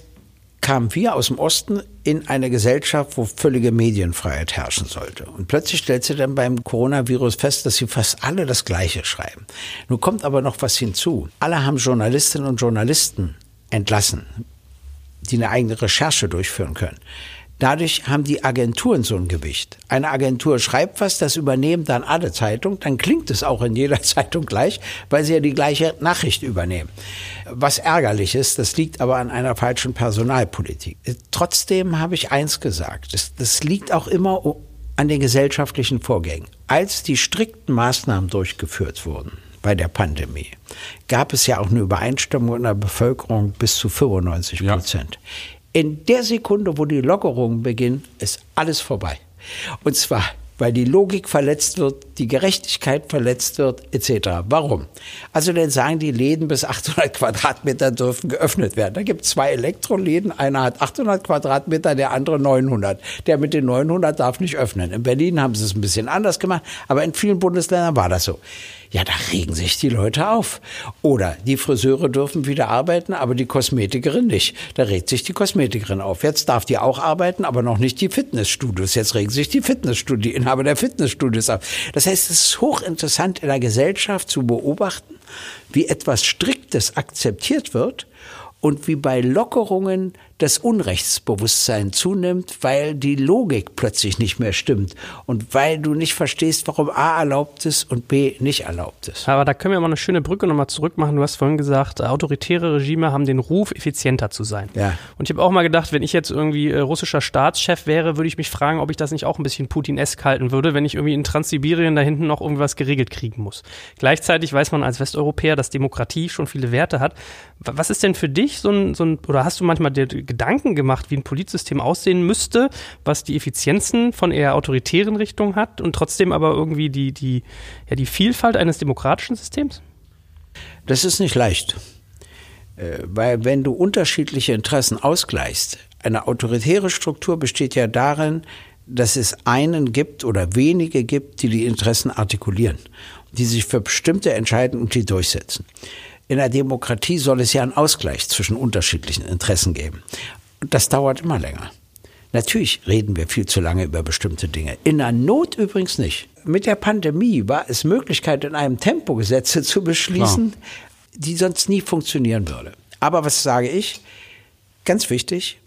kamen wir aus dem Osten in eine Gesellschaft, wo völlige Medienfreiheit herrschen sollte. Und plötzlich stellt sie dann beim Coronavirus fest, dass sie fast alle das Gleiche schreiben. Nun kommt aber noch was hinzu. Alle haben Journalistinnen und Journalisten entlassen, die eine eigene Recherche durchführen können. Dadurch haben die Agenturen so ein Gewicht. Eine Agentur schreibt was, das übernehmen dann alle Zeitungen, dann klingt es auch in jeder Zeitung gleich, weil sie ja die gleiche Nachricht übernehmen. Was ärgerlich ist, das liegt aber an einer falschen Personalpolitik. Trotzdem habe ich eins gesagt, das, das liegt auch immer an den gesellschaftlichen Vorgängen. Als die strikten Maßnahmen durchgeführt wurden, bei der Pandemie gab es ja auch eine Übereinstimmung in der Bevölkerung bis zu 95 Prozent. Ja. In der Sekunde, wo die Lockerungen beginnen, ist alles vorbei. Und zwar, weil die Logik verletzt wird, die Gerechtigkeit verletzt wird, etc. Warum? Also dann sagen die Läden bis 800 Quadratmeter dürfen geöffnet werden. Da gibt es zwei Elektroläden, einer hat 800 Quadratmeter, der andere 900. Der mit den 900 darf nicht öffnen. In Berlin haben sie es ein bisschen anders gemacht, aber in vielen Bundesländern war das so. Ja, da regen sich die Leute auf. Oder die Friseure dürfen wieder arbeiten, aber die Kosmetikerin nicht. Da regt sich die Kosmetikerin auf. Jetzt darf die auch arbeiten, aber noch nicht die Fitnessstudios. Jetzt regen sich die Fitnessstudios, die Inhaber der Fitnessstudios auf. Das heißt, es ist hochinteressant in der Gesellschaft zu beobachten, wie etwas Striktes akzeptiert wird und wie bei Lockerungen das Unrechtsbewusstsein zunimmt, weil die Logik plötzlich nicht mehr stimmt und weil du nicht verstehst, warum A erlaubt ist und B nicht erlaubt ist. Aber da können wir mal eine schöne Brücke nochmal zurück machen. Du hast vorhin gesagt, autoritäre Regime haben den Ruf, effizienter zu sein. Ja. Und ich habe auch mal gedacht, wenn ich jetzt irgendwie äh, russischer Staatschef wäre, würde ich mich fragen, ob ich das nicht auch ein bisschen Putin-esk halten würde, wenn ich irgendwie in Transsibirien da hinten noch irgendwas geregelt kriegen muss. Gleichzeitig weiß man als Westeuropäer, dass Demokratie schon viele Werte hat. Was ist denn für dich so ein, so ein oder hast du manchmal Gedanken gemacht, wie ein Politsystem aussehen müsste, was die Effizienzen von eher autoritären Richtungen hat und trotzdem aber irgendwie die, die, ja, die Vielfalt eines demokratischen Systems? Das ist nicht leicht. Äh, weil wenn du unterschiedliche Interessen ausgleichst, eine autoritäre Struktur besteht ja darin, dass es einen gibt oder wenige gibt, die die Interessen artikulieren, die sich für bestimmte entscheiden und die durchsetzen. In der Demokratie soll es ja einen Ausgleich zwischen unterschiedlichen Interessen geben. Und das dauert immer länger. Natürlich reden wir viel zu lange über bestimmte Dinge. In der Not übrigens nicht. Mit der Pandemie war es Möglichkeit, in einem Tempo Gesetze zu beschließen, Klar. die sonst nie funktionieren würde. Aber was sage ich? Ganz wichtig,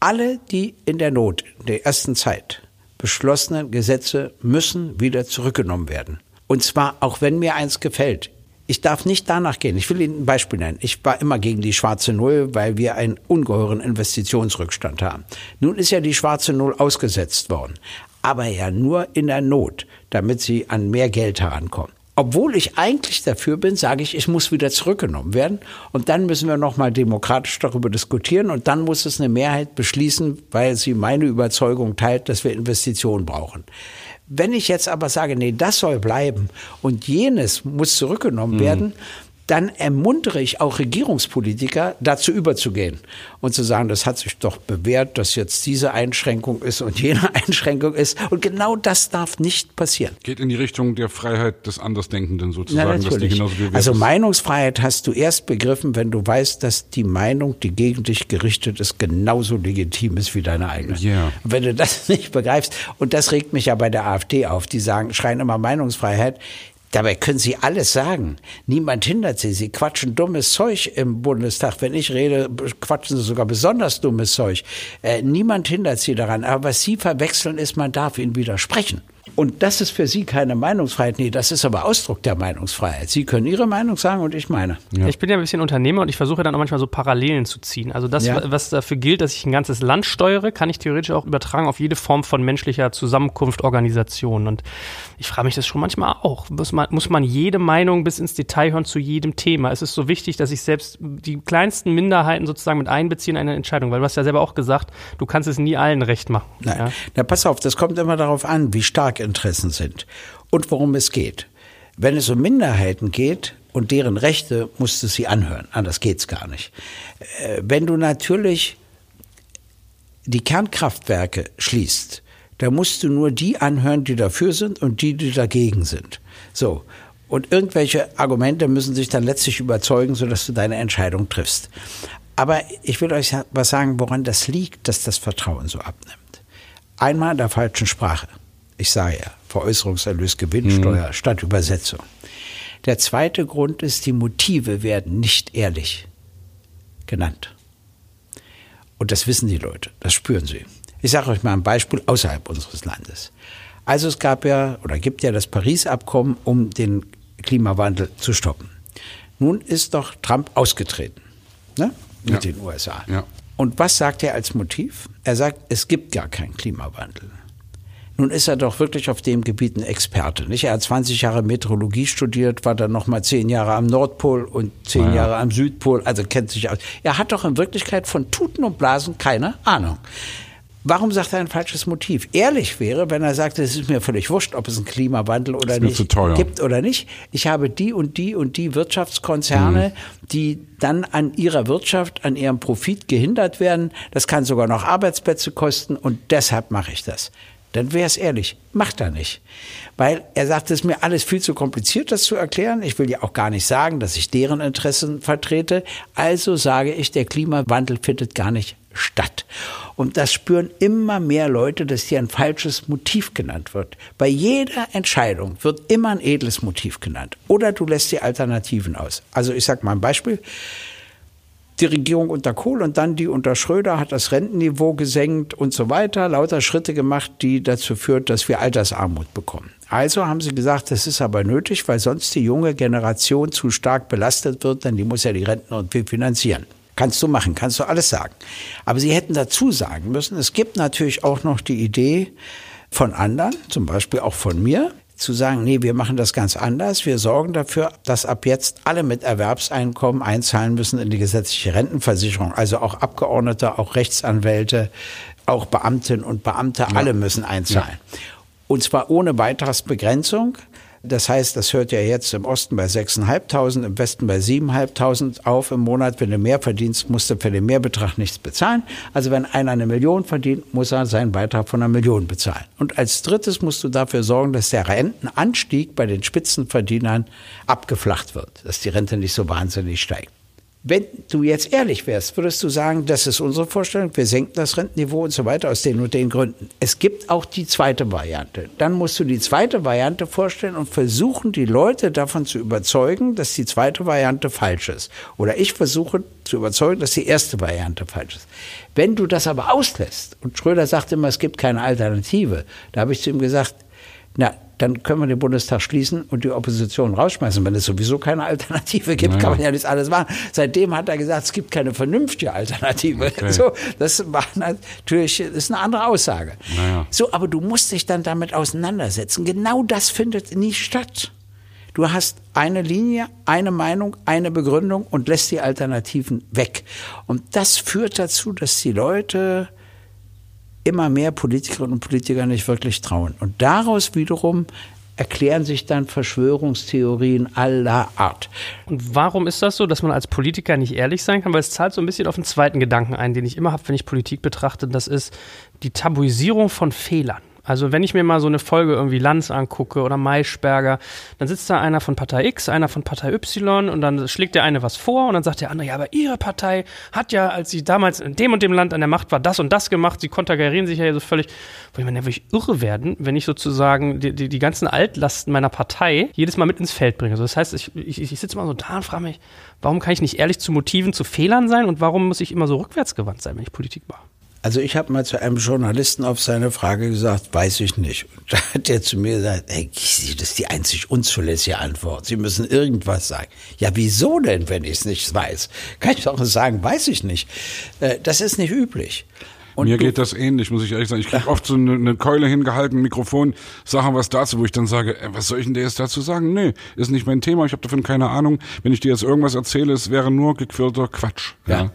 alle, die in der Not, in der ersten Zeit beschlossenen Gesetze müssen wieder zurückgenommen werden. Und zwar, auch wenn mir eins gefällt, ich darf nicht danach gehen. Ich will Ihnen ein Beispiel nennen. Ich war immer gegen die schwarze Null, weil wir einen ungeheuren Investitionsrückstand haben. Nun ist ja die schwarze Null ausgesetzt worden. Aber ja nur in der Not, damit sie an mehr Geld herankommen. Obwohl ich eigentlich dafür bin, sage ich, ich muss wieder zurückgenommen werden. Und dann müssen wir nochmal demokratisch darüber diskutieren. Und dann muss es eine Mehrheit beschließen, weil sie meine Überzeugung teilt, dass wir Investitionen brauchen. Wenn ich jetzt aber sage, nee, das soll bleiben und jenes muss zurückgenommen mhm. werden, dann ermuntere ich auch Regierungspolitiker, dazu überzugehen und zu sagen, das hat sich doch bewährt, dass jetzt diese Einschränkung ist und jene Einschränkung ist. Und genau das darf nicht passieren. Geht in die Richtung der Freiheit des Andersdenkenden sozusagen. Ja, natürlich. also Meinungsfreiheit hast du erst begriffen, wenn du weißt, dass die Meinung, die gegen dich gerichtet ist, genauso legitim ist wie deine eigene. Yeah. Wenn du das nicht begreifst, und das regt mich ja bei der AfD auf, die sagen, schreien immer Meinungsfreiheit. Dabei können Sie alles sagen. Niemand hindert Sie. Sie quatschen dummes Zeug im Bundestag. Wenn ich rede, quatschen Sie sogar besonders dummes Zeug. Äh, niemand hindert Sie daran. Aber was Sie verwechseln, ist, man darf Ihnen widersprechen. Und das ist für Sie keine Meinungsfreiheit. Nee, das ist aber Ausdruck der Meinungsfreiheit. Sie können Ihre Meinung sagen und ich meine. Ja. Ich bin ja ein bisschen Unternehmer und ich versuche dann auch manchmal so Parallelen zu ziehen. Also das, ja. was dafür gilt, dass ich ein ganzes Land steuere, kann ich theoretisch auch übertragen auf jede Form von menschlicher Zusammenkunft, Organisation. Und ich frage mich das schon manchmal auch. Muss man, muss man jede Meinung bis ins Detail hören zu jedem Thema? Es ist so wichtig, dass ich selbst die kleinsten Minderheiten sozusagen mit einbeziehe in eine Entscheidung, weil du hast ja selber auch gesagt, du kannst es nie allen recht machen. Nein. Ja? Na, pass auf, das kommt immer darauf an, wie stark Interessen sind und worum es geht. Wenn es um Minderheiten geht und deren Rechte, musst du sie anhören. Anders geht's gar nicht. Äh, wenn du natürlich die Kernkraftwerke schließt, Da musst du nur die anhören, die dafür sind und die, die dagegen sind. So. Und irgendwelche Argumente müssen sich dann letztlich überzeugen, sodass du deine Entscheidung triffst. Aber ich will euch was sagen, woran das liegt, dass das Vertrauen so abnimmt. Einmal in der falschen Sprache. Ich sage ja, Veräußerungserlös, Gewinnsteuer mhm. statt Übersetzung. Der zweite Grund ist, die Motive werden nicht ehrlich genannt. Und das wissen die Leute, das spüren sie. Ich sage euch mal ein Beispiel außerhalb unseres Landes. Also es gab ja oder gibt ja das Paris-Abkommen, um den Klimawandel zu stoppen. Nun ist doch Trump ausgetreten ne? mit ja. den USA. Ja. Und was sagt er als Motiv? Er sagt, es gibt gar keinen Klimawandel. Nun ist er doch wirklich auf dem Gebiet ein Experte. Nicht? Er hat 20 Jahre Meteorologie studiert, war dann nochmal 10 Jahre am Nordpol und 10 ja. Jahre am Südpol, also kennt sich aus. Er hat doch in Wirklichkeit von Tuten und Blasen keine Ahnung. Warum sagt er ein falsches Motiv? Ehrlich wäre, wenn er sagte, es ist mir völlig wurscht, ob es einen Klimawandel oder nicht gibt oder nicht. Ich habe die und die und die Wirtschaftskonzerne, mhm. die dann an ihrer Wirtschaft, an ihrem Profit gehindert werden. Das kann sogar noch Arbeitsplätze kosten und deshalb mache ich das. Dann wäre es ehrlich, macht er nicht. Weil er sagt, es ist mir alles viel zu kompliziert, das zu erklären. Ich will ja auch gar nicht sagen, dass ich deren Interessen vertrete. Also sage ich, der Klimawandel findet gar nicht statt. Und das spüren immer mehr Leute, dass hier ein falsches Motiv genannt wird. Bei jeder Entscheidung wird immer ein edles Motiv genannt. Oder du lässt die Alternativen aus. Also ich sage mal ein Beispiel. Die Regierung unter Kohl und dann die unter Schröder hat das Rentenniveau gesenkt und so weiter, lauter Schritte gemacht, die dazu führt, dass wir Altersarmut bekommen. Also haben sie gesagt, das ist aber nötig, weil sonst die junge Generation zu stark belastet wird, denn die muss ja die Renten irgendwie finanzieren. Kannst du machen, kannst du alles sagen. Aber sie hätten dazu sagen müssen, es gibt natürlich auch noch die Idee von anderen, zum Beispiel auch von mir, zu sagen, nee, wir machen das ganz anders. Wir sorgen dafür, dass ab jetzt alle mit Erwerbseinkommen einzahlen müssen in die gesetzliche Rentenversicherung. Also auch Abgeordnete, auch Rechtsanwälte, auch Beamtinnen und Beamte, ja. alle müssen einzahlen. Ja. Und zwar ohne Beitragsbegrenzung. Das heißt, das hört ja jetzt im Osten bei 6.500, im Westen bei 7.500 auf im Monat. Wenn du mehr verdienst, musst du für den Mehrbetrag nichts bezahlen. Also wenn einer eine Million verdient, muss er seinen Beitrag von einer Million bezahlen. Und als drittes musst du dafür sorgen, dass der Rentenanstieg bei den Spitzenverdienern abgeflacht wird, dass die Rente nicht so wahnsinnig steigt. Wenn du jetzt ehrlich wärst, würdest du sagen, das ist unsere Vorstellung, wir senken das Rentenniveau und so weiter aus den und den Gründen. Es gibt auch die zweite Variante. Dann musst du die zweite Variante vorstellen und versuchen, die Leute davon zu überzeugen, dass die zweite Variante falsch ist. Oder ich versuche zu überzeugen, dass die erste Variante falsch ist. Wenn du das aber auslässt, und Schröder sagt immer, es gibt keine Alternative, da habe ich zu ihm gesagt, na, dann können wir den Bundestag schließen und die Opposition rausschmeißen. Wenn es sowieso keine Alternative gibt, naja. kann man ja nicht alles machen. Seitdem hat er gesagt, es gibt keine vernünftige Alternative. Okay. So, das war natürlich, das ist eine andere Aussage. Naja. So, aber du musst dich dann damit auseinandersetzen. Genau das findet nie statt. Du hast eine Linie, eine Meinung, eine Begründung und lässt die Alternativen weg. Und das führt dazu, dass die Leute immer mehr Politikerinnen und Politiker nicht wirklich trauen. Und daraus wiederum erklären sich dann Verschwörungstheorien aller Art. Und warum ist das so, dass man als Politiker nicht ehrlich sein kann? Weil es zahlt so ein bisschen auf den zweiten Gedanken ein, den ich immer habe, wenn ich Politik betrachte. Das ist die Tabuisierung von Fehlern. Also wenn ich mir mal so eine Folge irgendwie Lanz angucke oder Maischberger, dann sitzt da einer von Partei X, einer von Partei Y und dann schlägt der eine was vor und dann sagt der andere, ja, aber ihre Partei hat ja, als sie damals in dem und dem Land an der Macht war, das und das gemacht, sie konterkarieren sich ja so völlig, wo ich meine, ja wirklich irre werden, wenn ich sozusagen die, die, die, ganzen Altlasten meiner Partei jedes Mal mit ins Feld bringe. Also das heißt, ich, ich, ich sitze mal so da und frage mich, warum kann ich nicht ehrlich zu Motiven, zu Fehlern sein und warum muss ich immer so rückwärtsgewandt sein, wenn ich Politik mache? Also ich habe mal zu einem Journalisten auf seine Frage gesagt, weiß ich nicht. Und da hat er zu mir gesagt, hey, das ist die einzig unzulässige Antwort. Sie müssen irgendwas sagen. Ja, wieso denn, wenn ich es nicht weiß? Kann ich doch sagen, weiß ich nicht. Äh, das ist nicht üblich. Und Mir geht das ähnlich, muss ich ehrlich sagen. Ich kriege oft so eine, eine, Keule hingehalten, ein Mikrofon, sage was dazu, wo ich dann sage, ey, was soll ich denn dir jetzt dazu sagen? Nee, ist nicht mein Thema, ich habe davon keine Ahnung. Wenn ich dir jetzt irgendwas erzähle, es wäre nur gequirlter Quatsch. Ja. ja.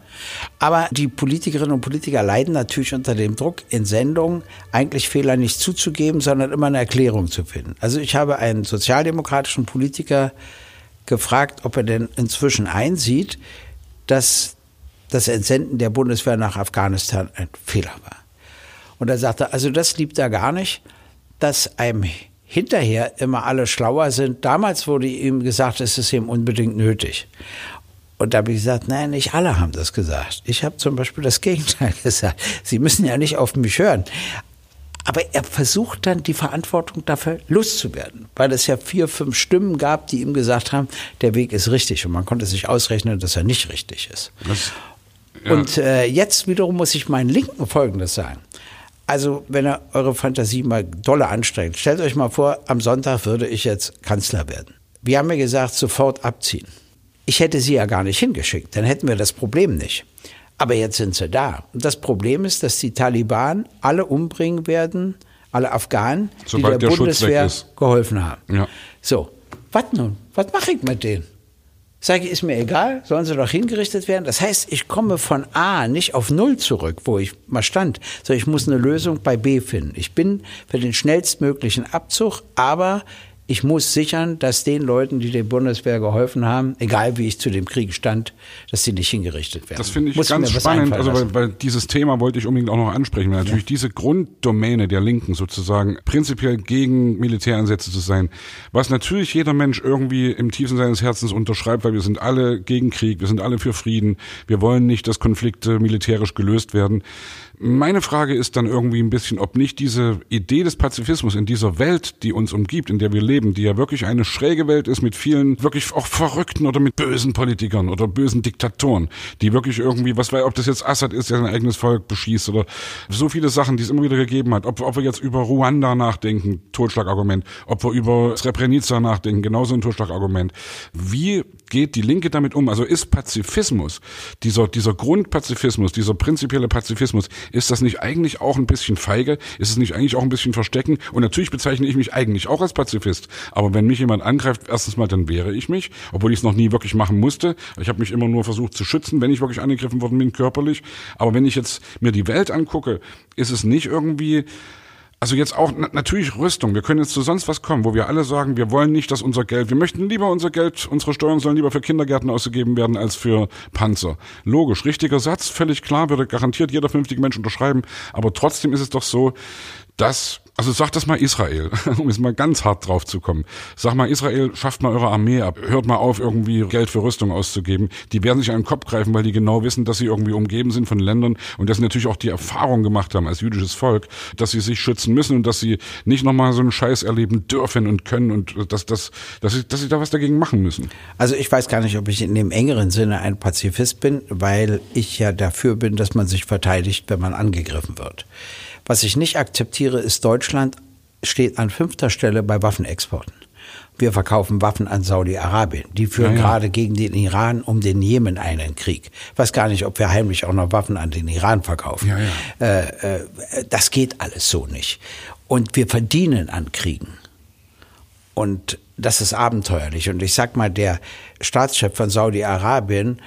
Aber die Politikerinnen und Politiker leiden natürlich unter dem Druck, in Sendungen eigentlich Fehler nicht zuzugeben, sondern immer eine Erklärung zu finden. Also ich habe einen sozialdemokratischen Politiker gefragt, ob er denn inzwischen einsieht, dass das Entsenden der Bundeswehr nach Afghanistan ein Fehler war. Und er sagte, also das liebt er gar nicht, dass einem hinterher immer alle schlauer sind. Damals wurde ihm gesagt, es ist ihm unbedingt nötig. Und da habe ich gesagt, nein, nicht alle haben das gesagt. Ich habe zum Beispiel das Gegenteil gesagt. Sie müssen ja nicht auf mich hören. Aber er versucht dann, die Verantwortung dafür loszuwerden, weil es ja vier, fünf Stimmen gab, die ihm gesagt haben, der Weg ist richtig. Und man konnte sich ausrechnen, dass er nicht richtig ist. Das, ja. Und äh, jetzt wiederum muss ich meinen Linken Folgendes sagen. Also, wenn ihr eure Fantasie mal dolle anstrengt, stellt euch mal vor, am Sonntag würde ich jetzt Kanzler werden. Wir haben ja gesagt, sofort abziehen. Ich hätte sie ja gar nicht hingeschickt, dann hätten wir das Problem nicht. Aber jetzt sind sie da. Und das Problem ist, dass die Taliban alle umbringen werden, alle Afghanen, Sobald die der, der Bundeswehr geholfen haben. Ja. So, was nun? Was mache ich mit denen? Sage ich, ist mir egal, sollen sie doch hingerichtet werden. Das heißt, ich komme von A nicht auf Null zurück, wo ich mal stand, sondern ich muss eine Lösung bei B finden. Ich bin für den schnellstmöglichen Abzug, aber ich muss sichern, dass den Leuten, die der Bundeswehr geholfen haben, egal wie ich zu dem Krieg stand, dass sie nicht hingerichtet werden. Das finde ich muss ganz spannend, also weil, weil, dieses Thema wollte ich unbedingt auch noch ansprechen, weil natürlich ja. diese Grunddomäne der Linken sozusagen prinzipiell gegen Militäreinsätze zu sein, was natürlich jeder Mensch irgendwie im tiefsten seines Herzens unterschreibt, weil wir sind alle gegen Krieg, wir sind alle für Frieden, wir wollen nicht, dass Konflikte militärisch gelöst werden. Meine Frage ist dann irgendwie ein bisschen, ob nicht diese Idee des Pazifismus in dieser Welt, die uns umgibt, in der wir leben, die ja wirklich eine schräge Welt ist mit vielen wirklich auch verrückten oder mit bösen Politikern oder bösen Diktatoren, die wirklich irgendwie, was weiß, ob das jetzt Assad ist, der sein eigenes Volk beschießt oder so viele Sachen, die es immer wieder gegeben hat. Ob, ob wir jetzt über Ruanda nachdenken, Totschlagargument, ob wir über Srebrenica nachdenken, genauso ein Totschlagargument. Wie geht die Linke damit um? Also ist Pazifismus, dieser, dieser Grundpazifismus, dieser prinzipielle Pazifismus, ist das nicht eigentlich auch ein bisschen feige? Ist es nicht eigentlich auch ein bisschen verstecken? Und natürlich bezeichne ich mich eigentlich auch als Pazifist. Aber wenn mich jemand angreift, erstens mal, dann wehre ich mich, obwohl ich es noch nie wirklich machen musste. Ich habe mich immer nur versucht zu schützen, wenn ich wirklich angegriffen worden bin körperlich. Aber wenn ich jetzt mir die Welt angucke, ist es nicht irgendwie also jetzt auch natürlich Rüstung. Wir können jetzt zu sonst was kommen, wo wir alle sagen, wir wollen nicht, dass unser Geld, wir möchten lieber unser Geld, unsere Steuern sollen lieber für Kindergärten ausgegeben werden als für Panzer. Logisch, richtiger Satz, völlig klar, würde garantiert jeder vernünftige Mensch unterschreiben. Aber trotzdem ist es doch so, dass also sag das mal Israel, um jetzt mal ganz hart drauf zu kommen. Sag mal Israel, schafft mal eure Armee ab. Hört mal auf, irgendwie Geld für Rüstung auszugeben. Die werden sich an den Kopf greifen, weil die genau wissen, dass sie irgendwie umgeben sind von Ländern und dass sie natürlich auch die Erfahrung gemacht haben als jüdisches Volk, dass sie sich schützen müssen und dass sie nicht nochmal so einen Scheiß erleben dürfen und können und dass, dass, dass, sie, dass sie da was dagegen machen müssen. Also ich weiß gar nicht, ob ich in dem engeren Sinne ein Pazifist bin, weil ich ja dafür bin, dass man sich verteidigt, wenn man angegriffen wird. Was ich nicht akzeptiere, ist Deutschland steht an fünfter Stelle bei Waffenexporten. Wir verkaufen Waffen an Saudi-Arabien. Die führen ja, ja. gerade gegen den Iran um den Jemen einen Krieg. Ich weiß gar nicht, ob wir heimlich auch noch Waffen an den Iran verkaufen. Ja, äh, äh, das geht alles so nicht. Und wir verdienen an Kriegen. Und das ist abenteuerlich. Und ich sag mal, der Staatschef von Saudi-Arabien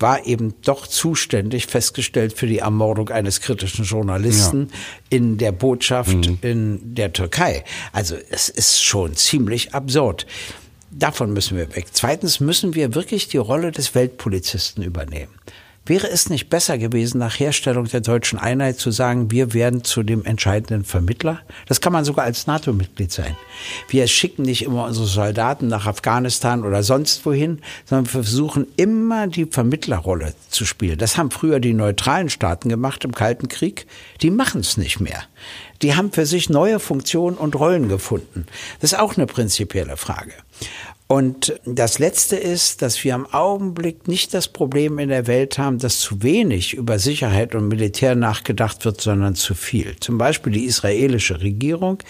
war eben doch zuständig, festgestellt, für die Ermordung eines kritischen Journalisten ja. in der Botschaft mhm. in der Türkei. Also es ist schon ziemlich absurd. Davon müssen wir weg. Zweitens müssen wir wirklich die Rolle des Weltpolizisten übernehmen. Wäre es nicht besser gewesen, nach Herstellung der deutschen Einheit zu sagen, wir werden zu dem entscheidenden Vermittler? Das kann man sogar als NATO-Mitglied sein. Wir schicken nicht immer unsere Soldaten nach Afghanistan oder sonst wohin, sondern versuchen immer die Vermittlerrolle zu spielen. Das haben früher die neutralen Staaten gemacht im Kalten Krieg. Die machen es nicht mehr. Die haben für sich neue Funktionen und Rollen gefunden. Das ist auch eine prinzipielle Frage. Und das Letzte ist, dass wir im Augenblick nicht das Problem in der Welt haben, dass zu wenig über Sicherheit und Militär nachgedacht wird, sondern zu viel. Zum Beispiel die israelische Regierung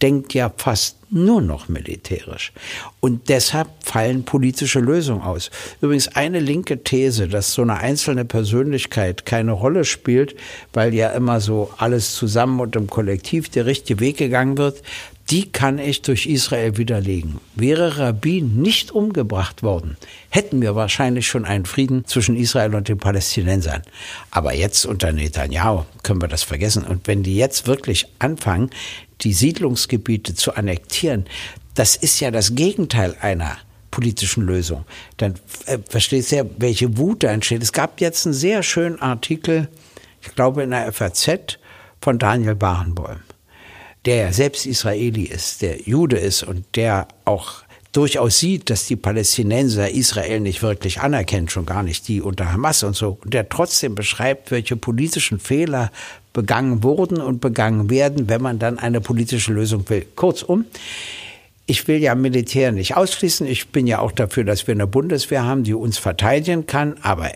denkt ja fast nur noch militärisch. Und deshalb fallen politische Lösungen aus. Übrigens eine linke These, dass so eine einzelne Persönlichkeit keine Rolle spielt, weil ja immer so alles zusammen und im Kollektiv der richtige Weg gegangen wird, die kann ich durch Israel widerlegen. Wäre Rabin nicht umgebracht worden, hätten wir wahrscheinlich schon einen Frieden zwischen Israel und den Palästinensern. Aber jetzt unter Netanyahu können wir das vergessen. Und wenn die jetzt wirklich anfangen, die Siedlungsgebiete zu annektieren, das ist ja das Gegenteil einer politischen Lösung. Dann äh, versteht ihr, welche Wut da entsteht. Es gab jetzt einen sehr schönen Artikel, ich glaube in der FAZ, von Daniel Barenboim, der selbst Israeli ist, der Jude ist und der auch durchaus sieht, dass die Palästinenser Israel nicht wirklich anerkennen, schon gar nicht die unter Hamas und so, und der trotzdem beschreibt, welche politischen Fehler begangen wurden und begangen werden, wenn man dann eine politische Lösung will. Kurzum, ich will ja Militär nicht ausschließen. Ich bin ja auch dafür, dass wir eine Bundeswehr haben, die uns verteidigen kann. Aber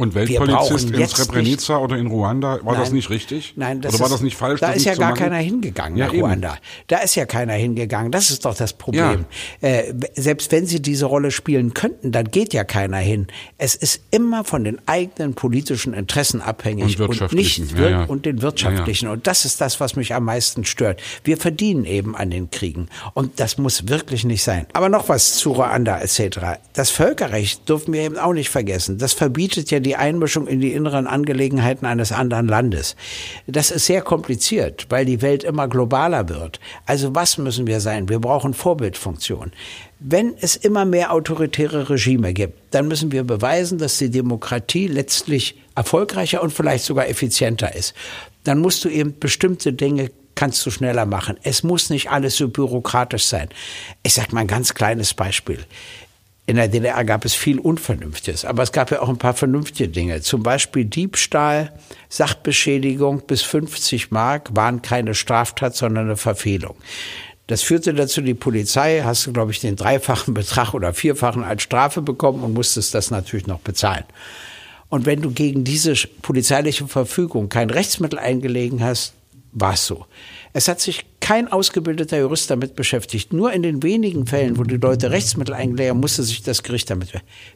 und Weltpolizist in Srebrenica oder in Ruanda, war nein, das nicht richtig? Nein, das Oder war ist, das nicht falsch? Da ist ja gar keiner hingegangen ja, nach eben. Ruanda. Da ist ja keiner hingegangen. Das ist doch das Problem. Ja. Äh, selbst wenn sie diese Rolle spielen könnten, dann geht ja keiner hin. Es ist immer von den eigenen politischen Interessen abhängig und, und nicht ja, ja. und den wirtschaftlichen. Und das ist das, was mich am meisten stört. Wir verdienen eben an den Kriegen. Und das muss wirklich nicht sein. Aber noch was zu Ruanda etc. Das Völkerrecht dürfen wir eben auch nicht vergessen. Das verbietet ja die die Einmischung in die inneren Angelegenheiten eines anderen Landes. Das ist sehr kompliziert, weil die Welt immer globaler wird. Also was müssen wir sein? Wir brauchen Vorbildfunktion. Wenn es immer mehr autoritäre Regime gibt, dann müssen wir beweisen, dass die Demokratie letztlich erfolgreicher und vielleicht sogar effizienter ist. Dann musst du eben bestimmte Dinge kannst du schneller machen. Es muss nicht alles so bürokratisch sein. Ich sage mal ein ganz kleines Beispiel. In der DDR gab es viel Unvernünftiges, aber es gab ja auch ein paar vernünftige Dinge. Zum Beispiel Diebstahl, Sachbeschädigung bis 50 Mark waren keine Straftat, sondern eine Verfehlung. Das führte dazu, die Polizei hast du, glaube ich, den dreifachen Betrag oder vierfachen als Strafe bekommen und musstest das natürlich noch bezahlen. Und wenn du gegen diese polizeiliche Verfügung kein Rechtsmittel eingelegen hast, war es so. Es hat sich kein ausgebildeter Jurist damit beschäftigt. Nur in den wenigen Fällen, wo die Leute Rechtsmittel einlegen, musste sich das Gericht damit.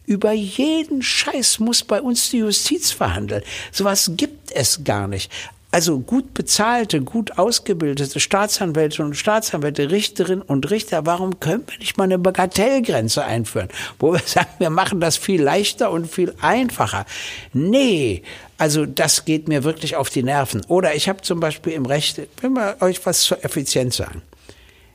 Über jeden Scheiß muss bei uns die Justiz verhandeln. Sowas gibt es gar nicht. Also gut bezahlte, gut ausgebildete Staatsanwälte und Staatsanwälte, Richterinnen und Richter, warum können wir nicht mal eine Bagatellgrenze einführen, wo wir sagen, wir machen das viel leichter und viel einfacher? Nee, also das geht mir wirklich auf die Nerven. Oder ich habe zum Beispiel im Recht, wenn wir euch was zur Effizienz sagen.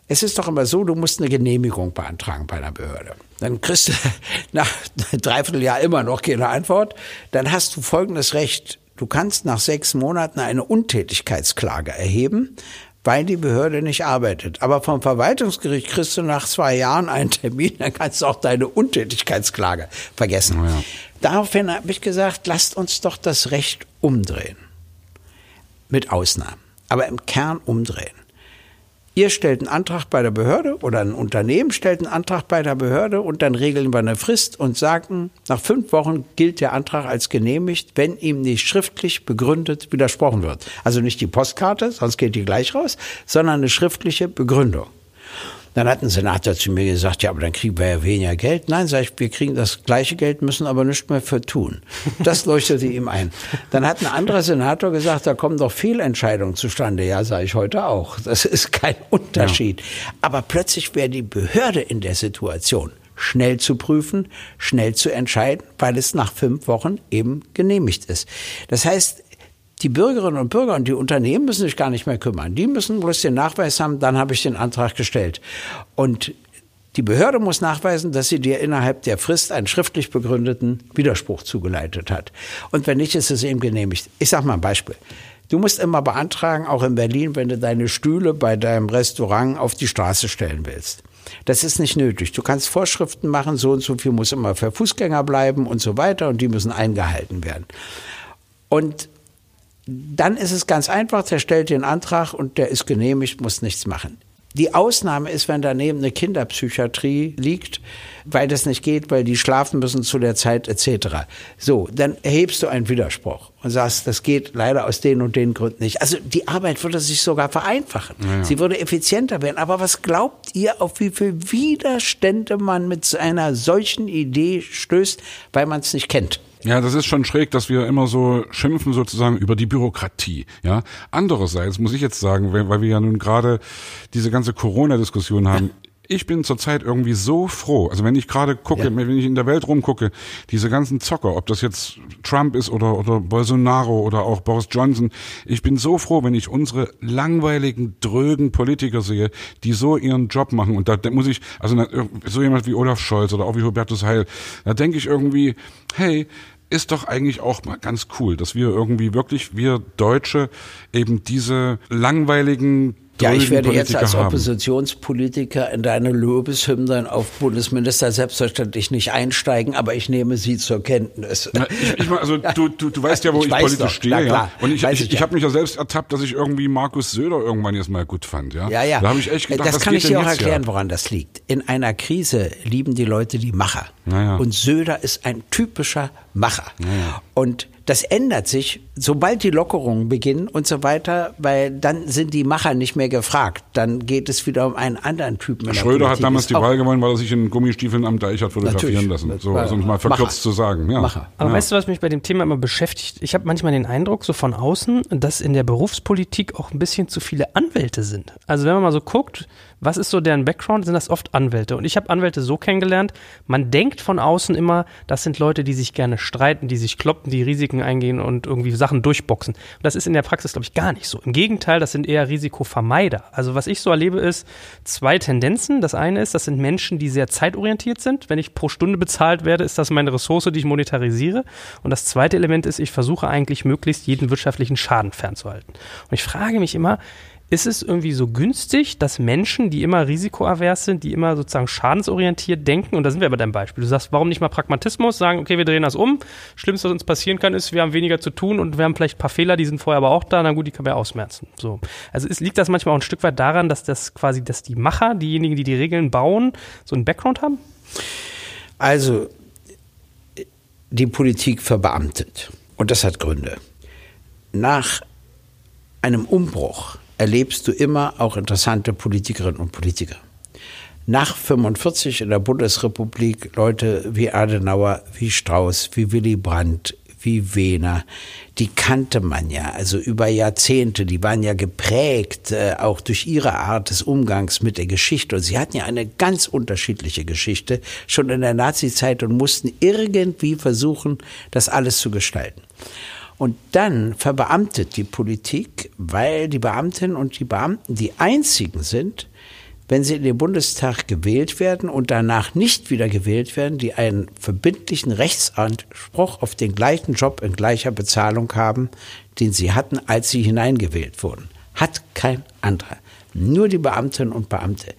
Es ist doch immer so, du musst eine Genehmigung beantragen bei einer Behörde. Dann kriegst du nach einem Dreivierteljahr immer noch keine Antwort. Dann hast du folgendes Recht. Du kannst nach sechs Monaten eine Untätigkeitsklage erheben, weil die Behörde nicht arbeitet. Aber vom Verwaltungsgericht kriegst du nach zwei Jahren einen Termin, dann kannst du auch deine Untätigkeitsklage vergessen. Oh ja. Daraufhin habe ich gesagt, lasst uns doch das Recht umdrehen. Mit Ausnahmen. Aber im Kern umdrehen. Ihr stellt einen Antrag bei der Behörde oder ein Unternehmen stellt einen Antrag bei der Behörde und dann regeln wir eine Frist und sagen, nach fünf Wochen gilt der Antrag als genehmigt, wenn ihm nicht schriftlich begründet widersprochen wird. Also nicht die Postkarte, sonst geht die gleich raus, sondern eine schriftliche Begründung. Dann hat ein Senator zu mir gesagt, ja, aber dann kriegen wir ja weniger Geld. Nein, sag ich, wir kriegen das gleiche Geld, müssen aber nichts mehr für tun. Das leuchtete ihm ein. Dann hat ein anderer Senator gesagt, da kommen doch Fehlentscheidungen zustande. Ja, sage ich heute auch. Das ist kein Unterschied. Ja. Aber plötzlich wäre die Behörde in der Situation, schnell zu prüfen, schnell zu entscheiden, weil es nach fünf Wochen eben genehmigt ist. Das heißt, die Bürgerinnen und Bürger und die Unternehmen müssen sich gar nicht mehr kümmern. Die müssen bloß den Nachweis haben, dann habe ich den Antrag gestellt. Und die Behörde muss nachweisen, dass sie dir innerhalb der Frist einen schriftlich begründeten Widerspruch zugeleitet hat. Und wenn nicht, ist es eben genehmigt. Ich sage mal ein Beispiel. Du musst immer beantragen, auch in Berlin, wenn du deine Stühle bei deinem Restaurant auf die Straße stellen willst. Das ist nicht nötig. Du kannst Vorschriften machen, so und so viel muss immer für Fußgänger bleiben und so weiter und die müssen eingehalten werden. Und dann ist es ganz einfach, der stellt den Antrag und der ist genehmigt, muss nichts machen. Die Ausnahme ist, wenn daneben eine Kinderpsychiatrie liegt, weil das nicht geht, weil die schlafen müssen zu der Zeit etc. So, dann erhebst du einen Widerspruch und sagst, das geht leider aus den und den Gründen nicht. Also die Arbeit würde sich sogar vereinfachen. Ja. Sie würde effizienter werden. Aber was glaubt ihr, auf wie viel Widerstände man mit einer solchen Idee stößt, weil man es nicht kennt? Ja, das ist schon schräg, dass wir immer so schimpfen sozusagen über die Bürokratie. Ja, andererseits muss ich jetzt sagen, weil wir ja nun gerade diese ganze Corona-Diskussion haben ich bin zurzeit irgendwie so froh. Also wenn ich gerade gucke, ja. wenn ich in der Welt rumgucke, diese ganzen Zocker, ob das jetzt Trump ist oder, oder Bolsonaro oder auch Boris Johnson, ich bin so froh, wenn ich unsere langweiligen, drögen Politiker sehe, die so ihren Job machen. Und da muss ich, also so jemand wie Olaf Scholz oder auch wie Hubertus Heil, da denke ich irgendwie, hey, ist doch eigentlich auch mal ganz cool, dass wir irgendwie wirklich, wir Deutsche, eben diese langweiligen ja, ich werde jetzt als haben. Oppositionspolitiker in deine Lobeshymnen auf Bundesminister selbstverständlich nicht einsteigen, aber ich nehme sie zur Kenntnis. Na, ich, ich, also du, du, du weißt ja, wo ich, ich politisch doch. stehe. Ja? Und ich, ich, ich, ich habe mich ja selbst ertappt, dass ich irgendwie Markus Söder irgendwann jetzt mal gut fand. Ja, ja. ja. Da habe ich echt gedacht, das kann ich dir auch erklären, woran das liegt. In einer Krise lieben die Leute die Macher. Naja. Und Söder ist ein typischer Macher. Naja. Und das ändert sich, sobald die Lockerungen beginnen und so weiter, weil dann sind die Macher nicht mehr gefragt. Dann geht es wieder um einen anderen Typen. Schröder hat damals die Wahl gewonnen, weil er sich in Gummistiefeln am Deich hat fotografieren lassen. So, also um es mal verkürzt Macher. zu sagen. Ja. Macher. Aber ja. weißt du, was mich bei dem Thema immer beschäftigt? Ich habe manchmal den Eindruck, so von außen, dass in der Berufspolitik auch ein bisschen zu viele Anwälte sind. Also wenn man mal so guckt, was ist so deren Background? Sind das oft Anwälte? Und ich habe Anwälte so kennengelernt, man denkt von außen immer, das sind Leute, die sich gerne streiten, die sich kloppen, die Risiken eingehen und irgendwie Sachen durchboxen. Und das ist in der Praxis, glaube ich, gar nicht so. Im Gegenteil, das sind eher Risikovermeider. Also was ich so erlebe, ist zwei Tendenzen. Das eine ist, das sind Menschen, die sehr zeitorientiert sind. Wenn ich pro Stunde bezahlt werde, ist das meine Ressource, die ich monetarisiere. Und das zweite Element ist, ich versuche eigentlich möglichst jeden wirtschaftlichen Schaden fernzuhalten. Und ich frage mich immer, ist es irgendwie so günstig, dass Menschen, die immer risikoavers sind, die immer sozusagen schadensorientiert denken, und da sind wir bei deinem Beispiel, du sagst, warum nicht mal Pragmatismus, sagen, okay, wir drehen das um, Schlimmste, was uns passieren kann, ist, wir haben weniger zu tun und wir haben vielleicht ein paar Fehler, die sind vorher aber auch da, na gut, die können wir ausmerzen. So. Also ist, liegt das manchmal auch ein Stück weit daran, dass das quasi, dass die Macher, diejenigen, die die Regeln bauen, so einen Background haben? Also, die Politik verbeamtet. Und das hat Gründe. Nach einem Umbruch erlebst du immer auch interessante Politikerinnen und Politiker. Nach 45 in der Bundesrepublik Leute wie Adenauer, wie Strauß, wie Willy Brandt, wie Wehner, die kannte man ja, also über Jahrzehnte, die waren ja geprägt äh, auch durch ihre Art des Umgangs mit der Geschichte und sie hatten ja eine ganz unterschiedliche Geschichte schon in der Nazizeit und mussten irgendwie versuchen, das alles zu gestalten. Und dann verbeamtet die Politik, weil die Beamtinnen und die Beamten die einzigen sind, wenn sie in den Bundestag gewählt werden und danach nicht wieder gewählt werden, die einen verbindlichen Rechtsanspruch auf den gleichen Job in gleicher Bezahlung haben, den sie hatten, als sie hineingewählt wurden. Hat kein anderer. Nur die Beamtinnen und Beamte.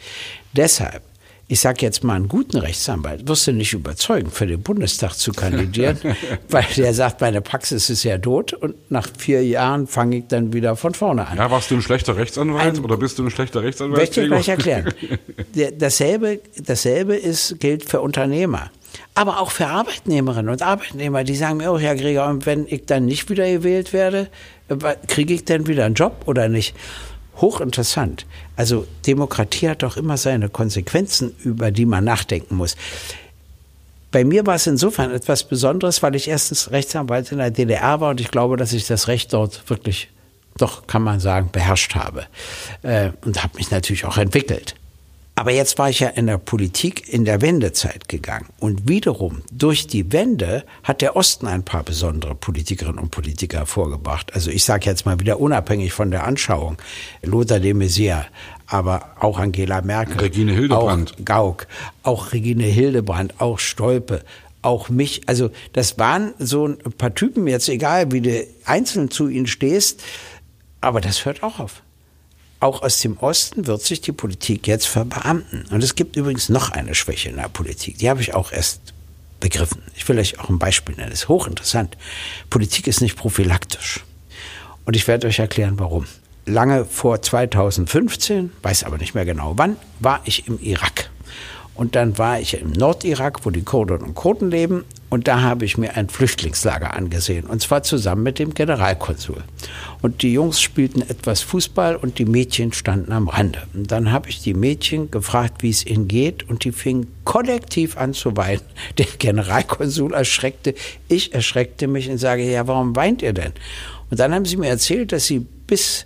Deshalb ich sage jetzt mal, einen guten Rechtsanwalt wirst du nicht überzeugen, für den Bundestag zu kandidieren, weil der sagt, meine Praxis ist ja tot und nach vier Jahren fange ich dann wieder von vorne an. Ja, warst du ein schlechter Rechtsanwalt ein, oder bist du ein schlechter Rechtsanwalt? Möchte ich gleich erklären. dasselbe, dasselbe ist, gilt für Unternehmer. Aber auch für Arbeitnehmerinnen und Arbeitnehmer, die sagen mir, oh Herr Gregor, und wenn ich dann nicht wieder gewählt werde, kriege ich dann wieder einen Job oder nicht? hochinteressant. Also Demokratie hat doch immer seine Konsequenzen, über die man nachdenken muss. Bei mir war es insofern etwas Besonderes, weil ich erstens Rechtsanwalt in der DDR war und ich glaube, dass ich das Recht dort wirklich, doch kann man sagen, beherrscht habe. Äh, und habe mich natürlich auch entwickelt. Aber jetzt war ich ja in der Politik in der Wendezeit gegangen. Und wiederum, durch die Wende hat der Osten ein paar besondere Politikerinnen und Politiker hervorgebracht. Also ich sage jetzt mal wieder unabhängig von der Anschauung. Lothar de Maizière, aber auch Angela Merkel. Regine Hildebrand. Auch Gauck, auch Regine Hildebrand, auch Stolpe, auch mich. Also das waren so ein paar Typen, jetzt egal wie du einzeln zu ihnen stehst, aber das hört auch auf auch aus dem Osten wird sich die Politik jetzt verbeamten. Und es gibt übrigens noch eine Schwäche in der Politik. Die habe ich auch erst begriffen. Ich will euch auch ein Beispiel nennen. Das ist hochinteressant. Politik ist nicht prophylaktisch. Und ich werde euch erklären, warum. Lange vor 2015, weiß aber nicht mehr genau wann, war ich im Irak. Und dann war ich im Nordirak, wo die Kurden und Kurden leben. Und da habe ich mir ein Flüchtlingslager angesehen. Und zwar zusammen mit dem Generalkonsul. Und die Jungs spielten etwas Fußball und die Mädchen standen am Rande. Und dann habe ich die Mädchen gefragt, wie es ihnen geht. Und die fingen kollektiv an zu weinen. Der Generalkonsul erschreckte. Ich erschreckte mich und sage, ja, warum weint ihr denn? Und dann haben sie mir erzählt, dass sie bis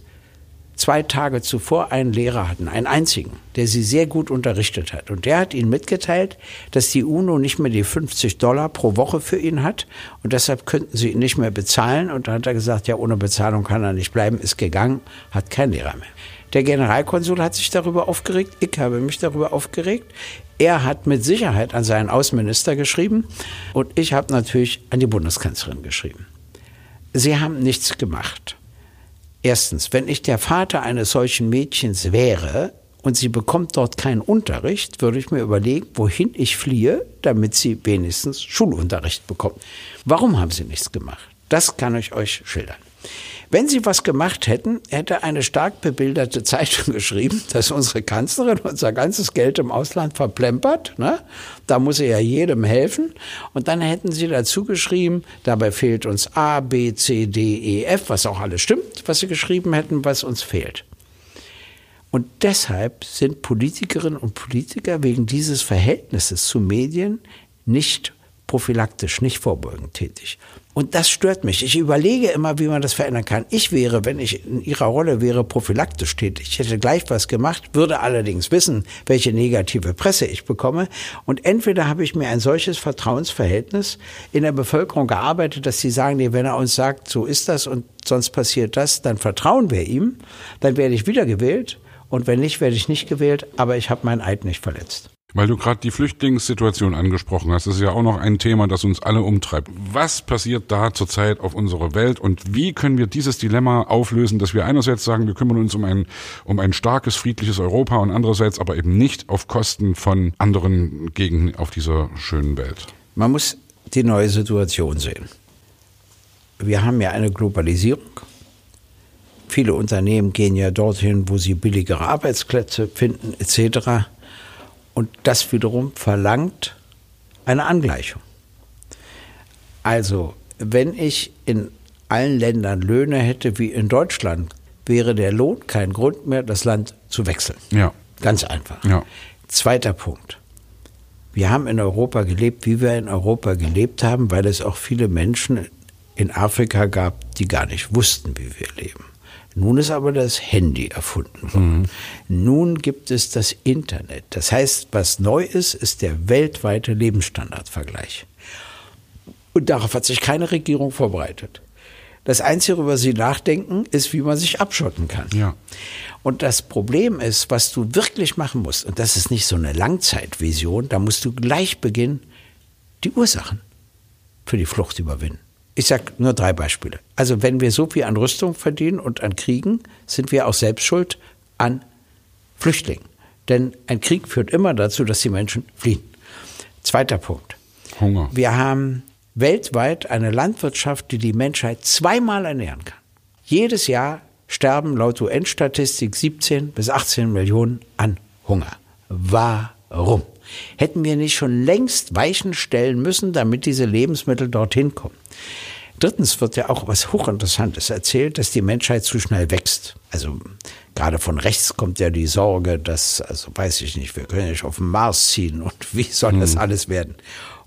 zwei Tage zuvor einen Lehrer hatten, einen einzigen, der sie sehr gut unterrichtet hat. Und der hat ihnen mitgeteilt, dass die UNO nicht mehr die 50 Dollar pro Woche für ihn hat und deshalb könnten sie ihn nicht mehr bezahlen. Und dann hat er gesagt, ja, ohne Bezahlung kann er nicht bleiben, ist gegangen, hat keinen Lehrer mehr. Der Generalkonsul hat sich darüber aufgeregt, ich habe mich darüber aufgeregt. Er hat mit Sicherheit an seinen Außenminister geschrieben und ich habe natürlich an die Bundeskanzlerin geschrieben. Sie haben nichts gemacht. Erstens, wenn ich der Vater eines solchen Mädchens wäre und sie bekommt dort keinen Unterricht, würde ich mir überlegen, wohin ich fliehe, damit sie wenigstens Schulunterricht bekommt. Warum haben sie nichts gemacht? Das kann ich euch schildern. Wenn sie was gemacht hätten, hätte eine stark bebilderte Zeitung geschrieben, dass unsere Kanzlerin unser ganzes Geld im Ausland verplempert. Ne? Da muss sie ja jedem helfen. Und dann hätten sie dazu geschrieben, dabei fehlt uns A, B, C, D, E, F, was auch alles stimmt, was sie geschrieben hätten, was uns fehlt. Und deshalb sind Politikerinnen und Politiker wegen dieses Verhältnisses zu Medien nicht prophylaktisch, nicht vorbeugend tätig. Und das stört mich. Ich überlege immer, wie man das verändern kann. Ich wäre, wenn ich in Ihrer Rolle wäre, prophylaktisch tätig. Ich hätte gleich was gemacht, würde allerdings wissen, welche negative Presse ich bekomme. Und entweder habe ich mir ein solches Vertrauensverhältnis in der Bevölkerung gearbeitet, dass sie sagen, nee, wenn er uns sagt, so ist das und sonst passiert das, dann vertrauen wir ihm, dann werde ich wiedergewählt. Und wenn nicht, werde ich nicht gewählt, aber ich habe mein Eid nicht verletzt. Weil du gerade die Flüchtlingssituation angesprochen hast, das ist ja auch noch ein Thema, das uns alle umtreibt. Was passiert da zurzeit auf unserer Welt und wie können wir dieses Dilemma auflösen, dass wir einerseits sagen, wir kümmern uns um ein, um ein starkes, friedliches Europa und andererseits aber eben nicht auf Kosten von anderen Gegenden auf dieser schönen Welt? Man muss die neue Situation sehen. Wir haben ja eine Globalisierung. Viele Unternehmen gehen ja dorthin, wo sie billigere Arbeitsplätze finden, etc. Und das wiederum verlangt eine Angleichung. Also, wenn ich in allen Ländern Löhne hätte wie in Deutschland, wäre der Lohn kein Grund mehr, das Land zu wechseln. Ja. Ganz einfach. Ja. Zweiter Punkt. Wir haben in Europa gelebt, wie wir in Europa gelebt haben, weil es auch viele Menschen in Afrika gab, die gar nicht wussten, wie wir leben. Nun ist aber das Handy erfunden worden. Mhm. Nun gibt es das Internet. Das heißt, was neu ist, ist der weltweite Lebensstandardvergleich. Und darauf hat sich keine Regierung vorbereitet. Das Einzige, worüber sie nachdenken, ist, wie man sich abschotten kann. Ja. Und das Problem ist, was du wirklich machen musst, und das ist nicht so eine Langzeitvision, da musst du gleich beginnen, die Ursachen für die Flucht überwinden. Ich sage nur drei Beispiele. Also wenn wir so viel an Rüstung verdienen und an Kriegen, sind wir auch selbst schuld an Flüchtlingen. Denn ein Krieg führt immer dazu, dass die Menschen fliehen. Zweiter Punkt. Hunger. Wir haben weltweit eine Landwirtschaft, die die Menschheit zweimal ernähren kann. Jedes Jahr sterben laut UN-Statistik 17 bis 18 Millionen an Hunger. Warum? Hätten wir nicht schon längst Weichen stellen müssen, damit diese Lebensmittel dorthin kommen? Drittens wird ja auch was Hochinteressantes erzählt, dass die Menschheit zu schnell wächst. Also gerade von rechts kommt ja die Sorge, dass, also weiß ich nicht, wir können nicht auf den Mars ziehen und wie soll das alles werden?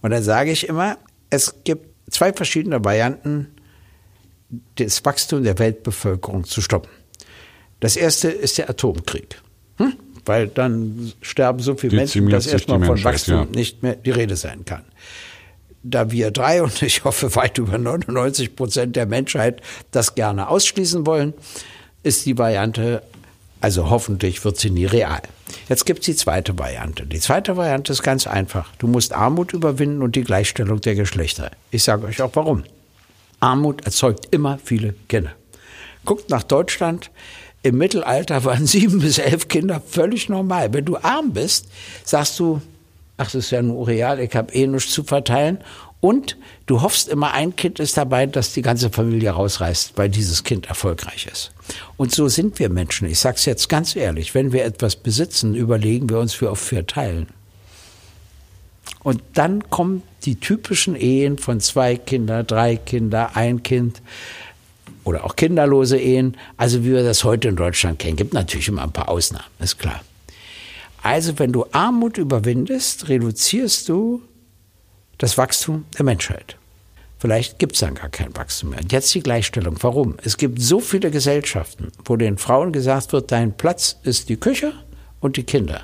Und dann sage ich immer, es gibt zwei verschiedene Varianten, das Wachstum der Weltbevölkerung zu stoppen. Das erste ist der Atomkrieg. Hm? Weil dann sterben so viele Menschen, dass erstmal von Wachstum ja. nicht mehr die Rede sein kann da wir drei und ich hoffe weit über 99 Prozent der Menschheit das gerne ausschließen wollen, ist die Variante, also hoffentlich wird sie nie real. Jetzt gibt es die zweite Variante. Die zweite Variante ist ganz einfach. Du musst Armut überwinden und die Gleichstellung der Geschlechter. Ich sage euch auch warum. Armut erzeugt immer viele Kinder. Guckt nach Deutschland. Im Mittelalter waren sieben bis elf Kinder völlig normal. Wenn du arm bist, sagst du, ach, das ist ja nur real, ich habe eh nichts zu verteilen. Und du hoffst immer, ein Kind ist dabei, dass die ganze Familie rausreißt, weil dieses Kind erfolgreich ist. Und so sind wir Menschen. Ich sage es jetzt ganz ehrlich, wenn wir etwas besitzen, überlegen wir uns, wie oft wir teilen. Und dann kommen die typischen Ehen von zwei Kinder, drei Kinder, ein Kind oder auch kinderlose Ehen, also wie wir das heute in Deutschland kennen. Gibt natürlich immer ein paar Ausnahmen, ist klar. Also wenn du Armut überwindest, reduzierst du das Wachstum der Menschheit. Vielleicht gibt es dann gar kein Wachstum mehr. Und jetzt die Gleichstellung. Warum? Es gibt so viele Gesellschaften, wo den Frauen gesagt wird, dein Platz ist die Küche und die Kinder.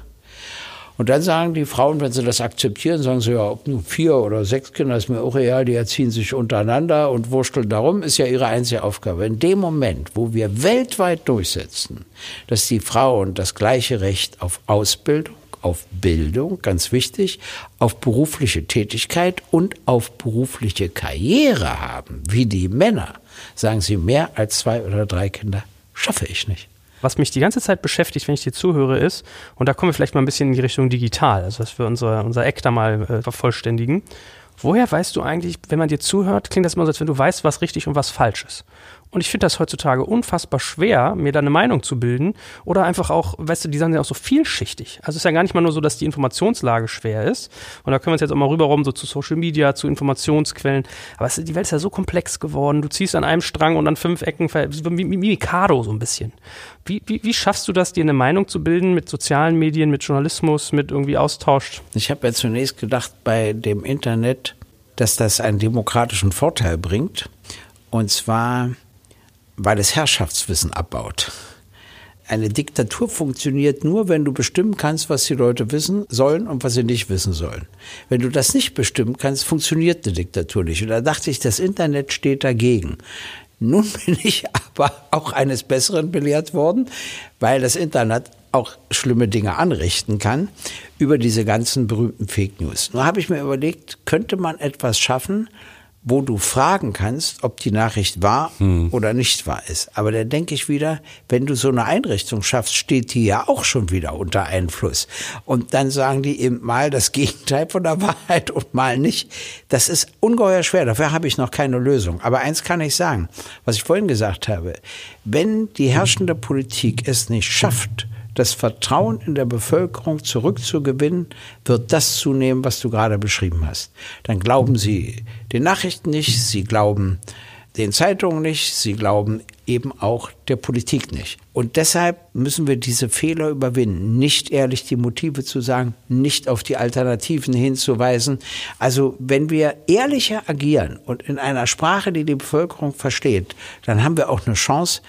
Und dann sagen die Frauen, wenn sie das akzeptieren, sagen sie, ja, ob nur vier oder sechs Kinder, ist mir auch real, die erziehen sich untereinander und wursteln darum, ist ja ihre einzige Aufgabe. In dem Moment, wo wir weltweit durchsetzen, dass die Frauen das gleiche Recht auf Ausbildung, auf Bildung, ganz wichtig, auf berufliche Tätigkeit und auf berufliche Karriere haben, wie die Männer, sagen sie, mehr als zwei oder drei Kinder schaffe ich nicht. Was mich die ganze Zeit beschäftigt, wenn ich dir zuhöre, ist, und da kommen wir vielleicht mal ein bisschen in die Richtung digital, also dass wir unser, unser Eck da mal äh, vervollständigen. Woher weißt du eigentlich, wenn man dir zuhört, klingt das immer so, als wenn du weißt, was richtig und was falsch ist. Und ich finde das heutzutage unfassbar schwer, mir da eine Meinung zu bilden. Oder einfach auch, weißt du, die sind ja auch so vielschichtig. Also es ist ja gar nicht mal nur so, dass die Informationslage schwer ist. Und da können wir uns jetzt auch mal rüberrum, so zu Social Media, zu Informationsquellen. Aber es, die Welt ist ja so komplex geworden. Du ziehst an einem Strang und an fünf Ecken, wie Mikado so ein bisschen. Wie, wie, wie schaffst du das, dir eine Meinung zu bilden mit sozialen Medien, mit Journalismus, mit irgendwie Austausch? Ich habe ja zunächst gedacht, bei dem Internet, dass das einen demokratischen Vorteil bringt. Und zwar weil es Herrschaftswissen abbaut. Eine Diktatur funktioniert nur, wenn du bestimmen kannst, was die Leute wissen sollen und was sie nicht wissen sollen. Wenn du das nicht bestimmen kannst, funktioniert eine Diktatur nicht. Und da dachte ich, das Internet steht dagegen. Nun bin ich aber auch eines Besseren belehrt worden, weil das Internet auch schlimme Dinge anrichten kann über diese ganzen berühmten Fake News. Nur habe ich mir überlegt, könnte man etwas schaffen, wo du fragen kannst, ob die Nachricht wahr hm. oder nicht wahr ist. Aber da denke ich wieder, wenn du so eine Einrichtung schaffst, steht die ja auch schon wieder unter Einfluss. Und dann sagen die eben mal das Gegenteil von der Wahrheit und mal nicht. Das ist ungeheuer schwer. Dafür habe ich noch keine Lösung. Aber eins kann ich sagen, was ich vorhin gesagt habe. Wenn die herrschende Politik es nicht schafft, das Vertrauen in der Bevölkerung zurückzugewinnen, wird das zunehmen, was du gerade beschrieben hast. Dann glauben sie den Nachrichten nicht, sie glauben den Zeitungen nicht, sie glauben eben auch der Politik nicht. Und deshalb müssen wir diese Fehler überwinden, nicht ehrlich die Motive zu sagen, nicht auf die Alternativen hinzuweisen. Also wenn wir ehrlicher agieren und in einer Sprache, die die Bevölkerung versteht, dann haben wir auch eine Chance,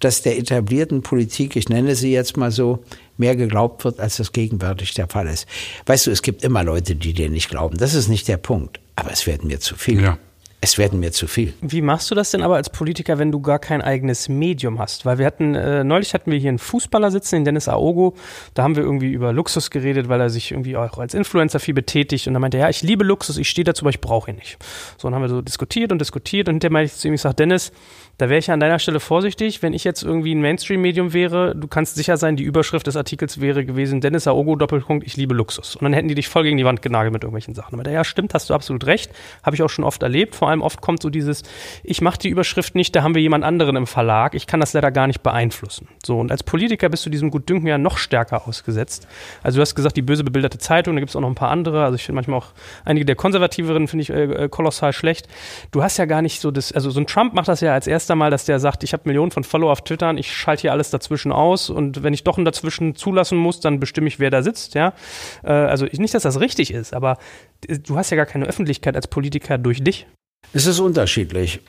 dass der etablierten Politik, ich nenne sie jetzt mal so, mehr geglaubt wird, als das gegenwärtig der Fall ist. Weißt du, es gibt immer Leute, die dir nicht glauben. Das ist nicht der Punkt. Aber es werden mir zu viel. Ja. Es werden mir zu viel. Wie machst du das denn aber als Politiker, wenn du gar kein eigenes Medium hast? Weil wir hatten, äh, neulich hatten wir hier einen Fußballer sitzen, den Dennis Aogo. Da haben wir irgendwie über Luxus geredet, weil er sich irgendwie auch als Influencer viel betätigt. Und er meinte, ja, ich liebe Luxus, ich stehe dazu, aber ich brauche ihn nicht. So, dann haben wir so diskutiert und diskutiert. Und hinterher meinte ich zu ihm, ich sage, Dennis, da wäre ich an deiner Stelle vorsichtig, wenn ich jetzt irgendwie ein Mainstream-Medium wäre. Du kannst sicher sein, die Überschrift des Artikels wäre gewesen, Dennis Aogo, Doppelpunkt, ich liebe Luxus. Und dann hätten die dich voll gegen die Wand genagelt mit irgendwelchen Sachen. Aber ja, stimmt, hast du absolut recht. Habe ich auch schon oft erlebt. Vor allem oft kommt so dieses, ich mache die Überschrift nicht, da haben wir jemand anderen im Verlag. Ich kann das leider gar nicht beeinflussen. So, und als Politiker bist du diesem Gutdünken ja noch stärker ausgesetzt. Also du hast gesagt, die böse bebilderte Zeitung, da gibt es auch noch ein paar andere. Also ich finde manchmal auch einige der konservativeren finde ich äh, äh, kolossal schlecht. Du hast ja gar nicht so das, also so ein Trump macht das ja als erstes Mal, dass der sagt, ich habe Millionen von Follower auf Twitter, ich schalte hier alles dazwischen aus und wenn ich doch ein dazwischen zulassen muss, dann bestimme ich, wer da sitzt, ja. Äh, also nicht, dass das richtig ist, aber du hast ja gar keine Öffentlichkeit als Politiker durch dich. Es ist unterschiedlich.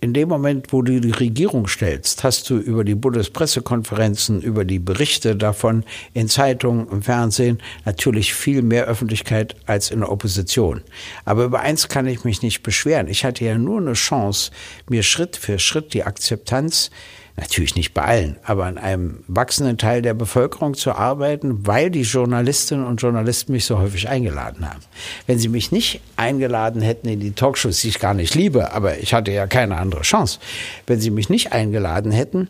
In dem Moment, wo du die Regierung stellst, hast du über die Bundespressekonferenzen, über die Berichte davon in Zeitungen, im Fernsehen natürlich viel mehr Öffentlichkeit als in der Opposition. Aber über eins kann ich mich nicht beschweren. Ich hatte ja nur eine Chance, mir Schritt für Schritt die Akzeptanz natürlich nicht bei allen, aber an einem wachsenden Teil der Bevölkerung zu arbeiten, weil die Journalistinnen und Journalisten mich so häufig eingeladen haben. Wenn sie mich nicht eingeladen hätten in die Talkshows, die ich gar nicht liebe, aber ich hatte ja keine andere Chance, wenn sie mich nicht eingeladen hätten,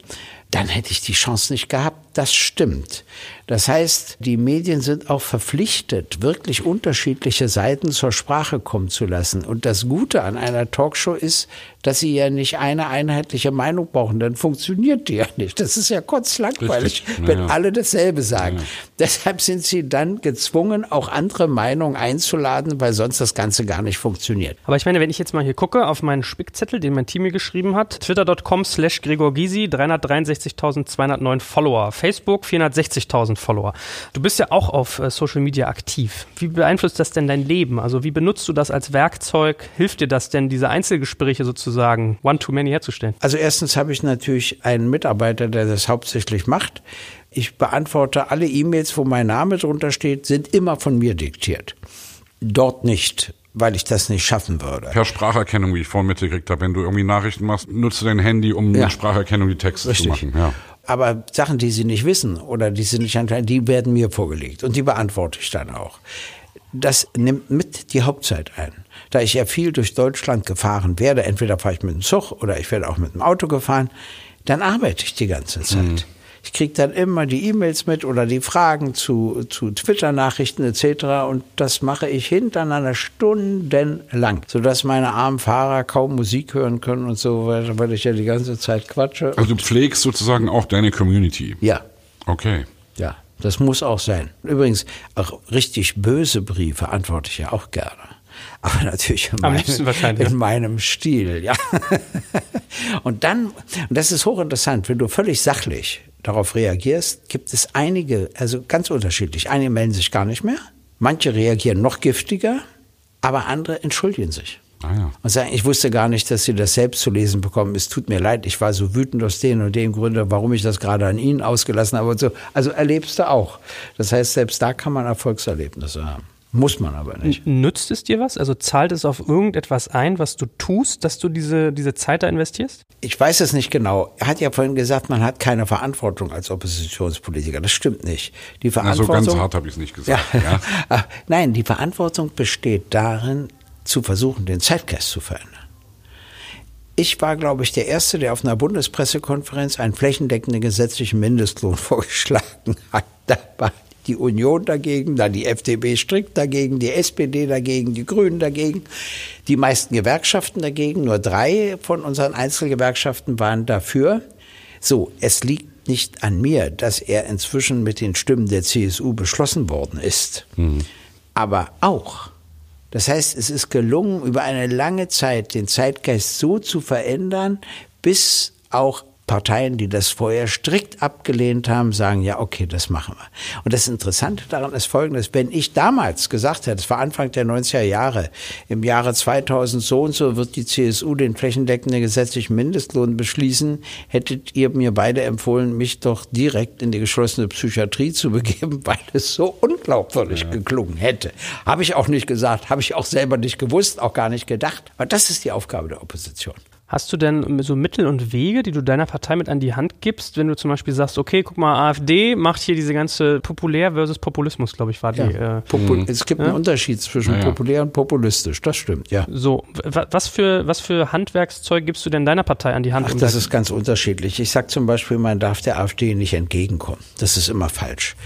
dann hätte ich die Chance nicht gehabt. Das stimmt. Das heißt, die Medien sind auch verpflichtet, wirklich unterschiedliche Seiten zur Sprache kommen zu lassen. Und das Gute an einer Talkshow ist, dass sie ja nicht eine einheitliche Meinung brauchen. Dann funktioniert die ja nicht. Das ist ja kurz langweilig, wenn alle dasselbe sagen. Ja. Deshalb sind sie dann gezwungen, auch andere Meinungen einzuladen, weil sonst das Ganze gar nicht funktioniert. Aber ich meine, wenn ich jetzt mal hier gucke auf meinen Spickzettel, den mein Team mir geschrieben hat, twitter.com slash Gregor Gysi, 363.209 Follower, Facebook 460.000 Follower. Du bist ja auch auf äh, Social Media aktiv. Wie beeinflusst das denn dein Leben? Also wie benutzt du das als Werkzeug? Hilft dir das denn, diese Einzelgespräche sozusagen one-to-many herzustellen? Also erstens habe ich natürlich einen Mitarbeiter, der das hauptsächlich macht. Ich beantworte alle E-Mails, wo mein Name drunter steht, sind immer von mir diktiert. Dort nicht weil ich das nicht schaffen würde. Per Spracherkennung, wie ich vorhin mitgekriegt habe, wenn du irgendwie Nachrichten machst, nutzt du dein Handy, um ja. mit Spracherkennung die Texte Richtig. zu machen. Ja. Aber Sachen, die sie nicht wissen oder die sie nicht anscheinend, die werden mir vorgelegt und die beantworte ich dann auch. Das nimmt mit die Hauptzeit ein. Da ich ja viel durch Deutschland gefahren werde, entweder fahre ich mit dem Zug oder ich werde auch mit dem Auto gefahren, dann arbeite ich die ganze Zeit. Mhm. Ich kriege dann immer die E-Mails mit oder die Fragen zu, zu Twitter-Nachrichten etc. Und das mache ich hintereinander stundenlang, sodass meine armen Fahrer kaum Musik hören können und so weiter, weil ich ja die ganze Zeit quatsche. Also du pflegst sozusagen auch deine Community? Ja. Okay. Ja, das muss auch sein. Übrigens, auch richtig böse Briefe antworte ich ja auch gerne. Aber natürlich in, meinem, in meinem Stil, ja. und dann, und das ist hochinteressant, wenn du völlig sachlich darauf reagierst, gibt es einige, also ganz unterschiedlich. Einige melden sich gar nicht mehr, manche reagieren noch giftiger, aber andere entschuldigen sich. Ah ja. Und sagen, ich wusste gar nicht, dass Sie das selbst zu lesen bekommen. Es tut mir leid, ich war so wütend aus den und den Gründen, warum ich das gerade an Ihnen ausgelassen habe und so. Also erlebst du auch. Das heißt, selbst da kann man Erfolgserlebnisse haben. Muss man aber nicht. Nützt es dir was? Also zahlt es auf irgendetwas ein, was du tust, dass du diese, diese Zeit da investierst? Ich weiß es nicht genau. Er hat ja vorhin gesagt, man hat keine Verantwortung als Oppositionspolitiker. Das stimmt nicht. Die Verantwortung. Also ganz hart habe ich es nicht gesagt. Ja. ja. Nein, die Verantwortung besteht darin, zu versuchen, den Zeitgeist zu verändern. Ich war, glaube ich, der Erste, der auf einer Bundespressekonferenz einen flächendeckenden gesetzlichen Mindestlohn vorgeschlagen hat. Da war die Union dagegen, dann die FDP strikt dagegen, die SPD dagegen, die Grünen dagegen, die meisten Gewerkschaften dagegen, nur drei von unseren Einzelgewerkschaften waren dafür. So, es liegt nicht an mir, dass er inzwischen mit den Stimmen der CSU beschlossen worden ist. Mhm. Aber auch. Das heißt, es ist gelungen, über eine lange Zeit den Zeitgeist so zu verändern, bis auch Parteien, die das vorher strikt abgelehnt haben, sagen, ja, okay, das machen wir. Und das Interessante daran ist folgendes, wenn ich damals gesagt hätte, das war Anfang der 90er Jahre, im Jahre 2000 so und so wird die CSU den flächendeckenden gesetzlichen Mindestlohn beschließen, hättet ihr mir beide empfohlen, mich doch direkt in die geschlossene Psychiatrie zu begeben, weil es so unglaubwürdig ja. geklungen hätte. Habe ich auch nicht gesagt, habe ich auch selber nicht gewusst, auch gar nicht gedacht. Aber das ist die Aufgabe der Opposition. Hast du denn so Mittel und Wege, die du deiner Partei mit an die Hand gibst, wenn du zum Beispiel sagst, okay, guck mal, AfD macht hier diese ganze Populär versus Populismus, glaube ich, war die. Ja. Äh, Popul es gibt ja? einen Unterschied zwischen ja, populär und populistisch, das stimmt, ja. So, was für, was für Handwerkszeug gibst du denn deiner Partei an die Hand? Ach, das ist ganz unterschiedlich. Ich sage zum Beispiel, man darf der AfD nicht entgegenkommen. Das ist immer falsch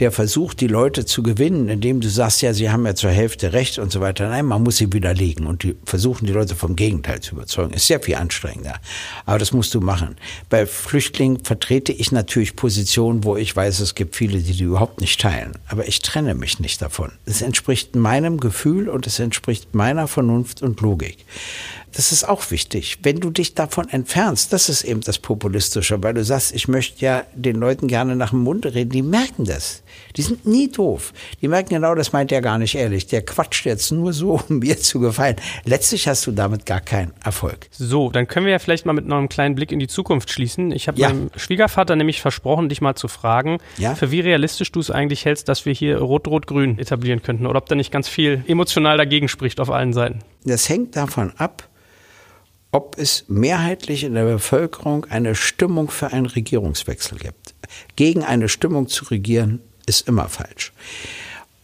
der versucht, die Leute zu gewinnen, indem du sagst, ja, sie haben ja zur Hälfte recht und so weiter. Nein, man muss sie widerlegen und die versuchen, die Leute vom Gegenteil zu überzeugen. Ist sehr viel anstrengender. Aber das musst du machen. Bei Flüchtlingen vertrete ich natürlich Positionen, wo ich weiß, es gibt viele, die die überhaupt nicht teilen. Aber ich trenne mich nicht davon. Es entspricht meinem Gefühl und es entspricht meiner Vernunft und Logik. Das ist auch wichtig. Wenn du dich davon entfernst, das ist eben das Populistische, weil du sagst, ich möchte ja den Leuten gerne nach dem Mund reden, die merken das. Die sind nie doof. Die merken genau, das meint er gar nicht ehrlich. Der quatscht jetzt nur so, um mir zu gefallen. Letztlich hast du damit gar keinen Erfolg. So, dann können wir ja vielleicht mal mit noch einem kleinen Blick in die Zukunft schließen. Ich habe ja. meinem Schwiegervater nämlich versprochen, dich mal zu fragen, ja? für wie realistisch du es eigentlich hältst, dass wir hier Rot-Rot-Grün etablieren könnten oder ob da nicht ganz viel emotional dagegen spricht auf allen Seiten. Das hängt davon ab, ob es mehrheitlich in der Bevölkerung eine Stimmung für einen Regierungswechsel gibt. Gegen eine Stimmung zu regieren, ist immer falsch.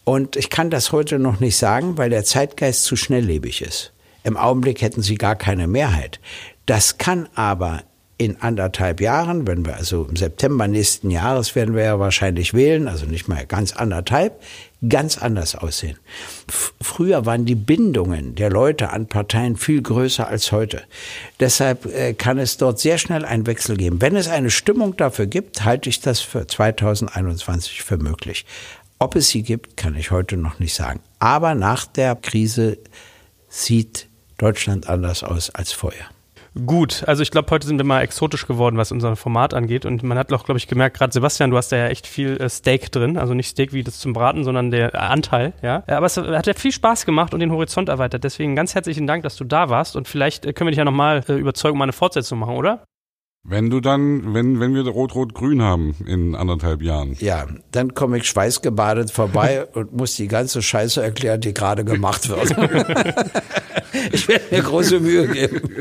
Und ich kann das heute noch nicht sagen, weil der Zeitgeist zu schnelllebig ist. Im Augenblick hätten sie gar keine Mehrheit. Das kann aber in anderthalb Jahren, wenn wir also im September nächsten Jahres werden wir ja wahrscheinlich wählen, also nicht mal ganz anderthalb, ganz anders aussehen. F früher waren die Bindungen der Leute an Parteien viel größer als heute. Deshalb äh, kann es dort sehr schnell einen Wechsel geben. Wenn es eine Stimmung dafür gibt, halte ich das für 2021 für möglich. Ob es sie gibt, kann ich heute noch nicht sagen. Aber nach der Krise sieht Deutschland anders aus als vorher. Gut, also ich glaube, heute sind wir mal exotisch geworden, was unser Format angeht. Und man hat auch, glaube ich, gemerkt, gerade Sebastian, du hast da ja echt viel äh, Steak drin. Also nicht Steak wie das zum Braten, sondern der äh, Anteil. Ja? Aber es hat ja viel Spaß gemacht und den Horizont erweitert. Deswegen ganz herzlichen Dank, dass du da warst. Und vielleicht äh, können wir dich ja nochmal äh, überzeugen, mal eine Fortsetzung machen, oder? Wenn du dann, wenn, wenn wir Rot-Rot-Grün haben in anderthalb Jahren. Ja, dann komme ich schweißgebadet vorbei und muss die ganze Scheiße erklären, die gerade gemacht wird. ich werde mir große Mühe geben.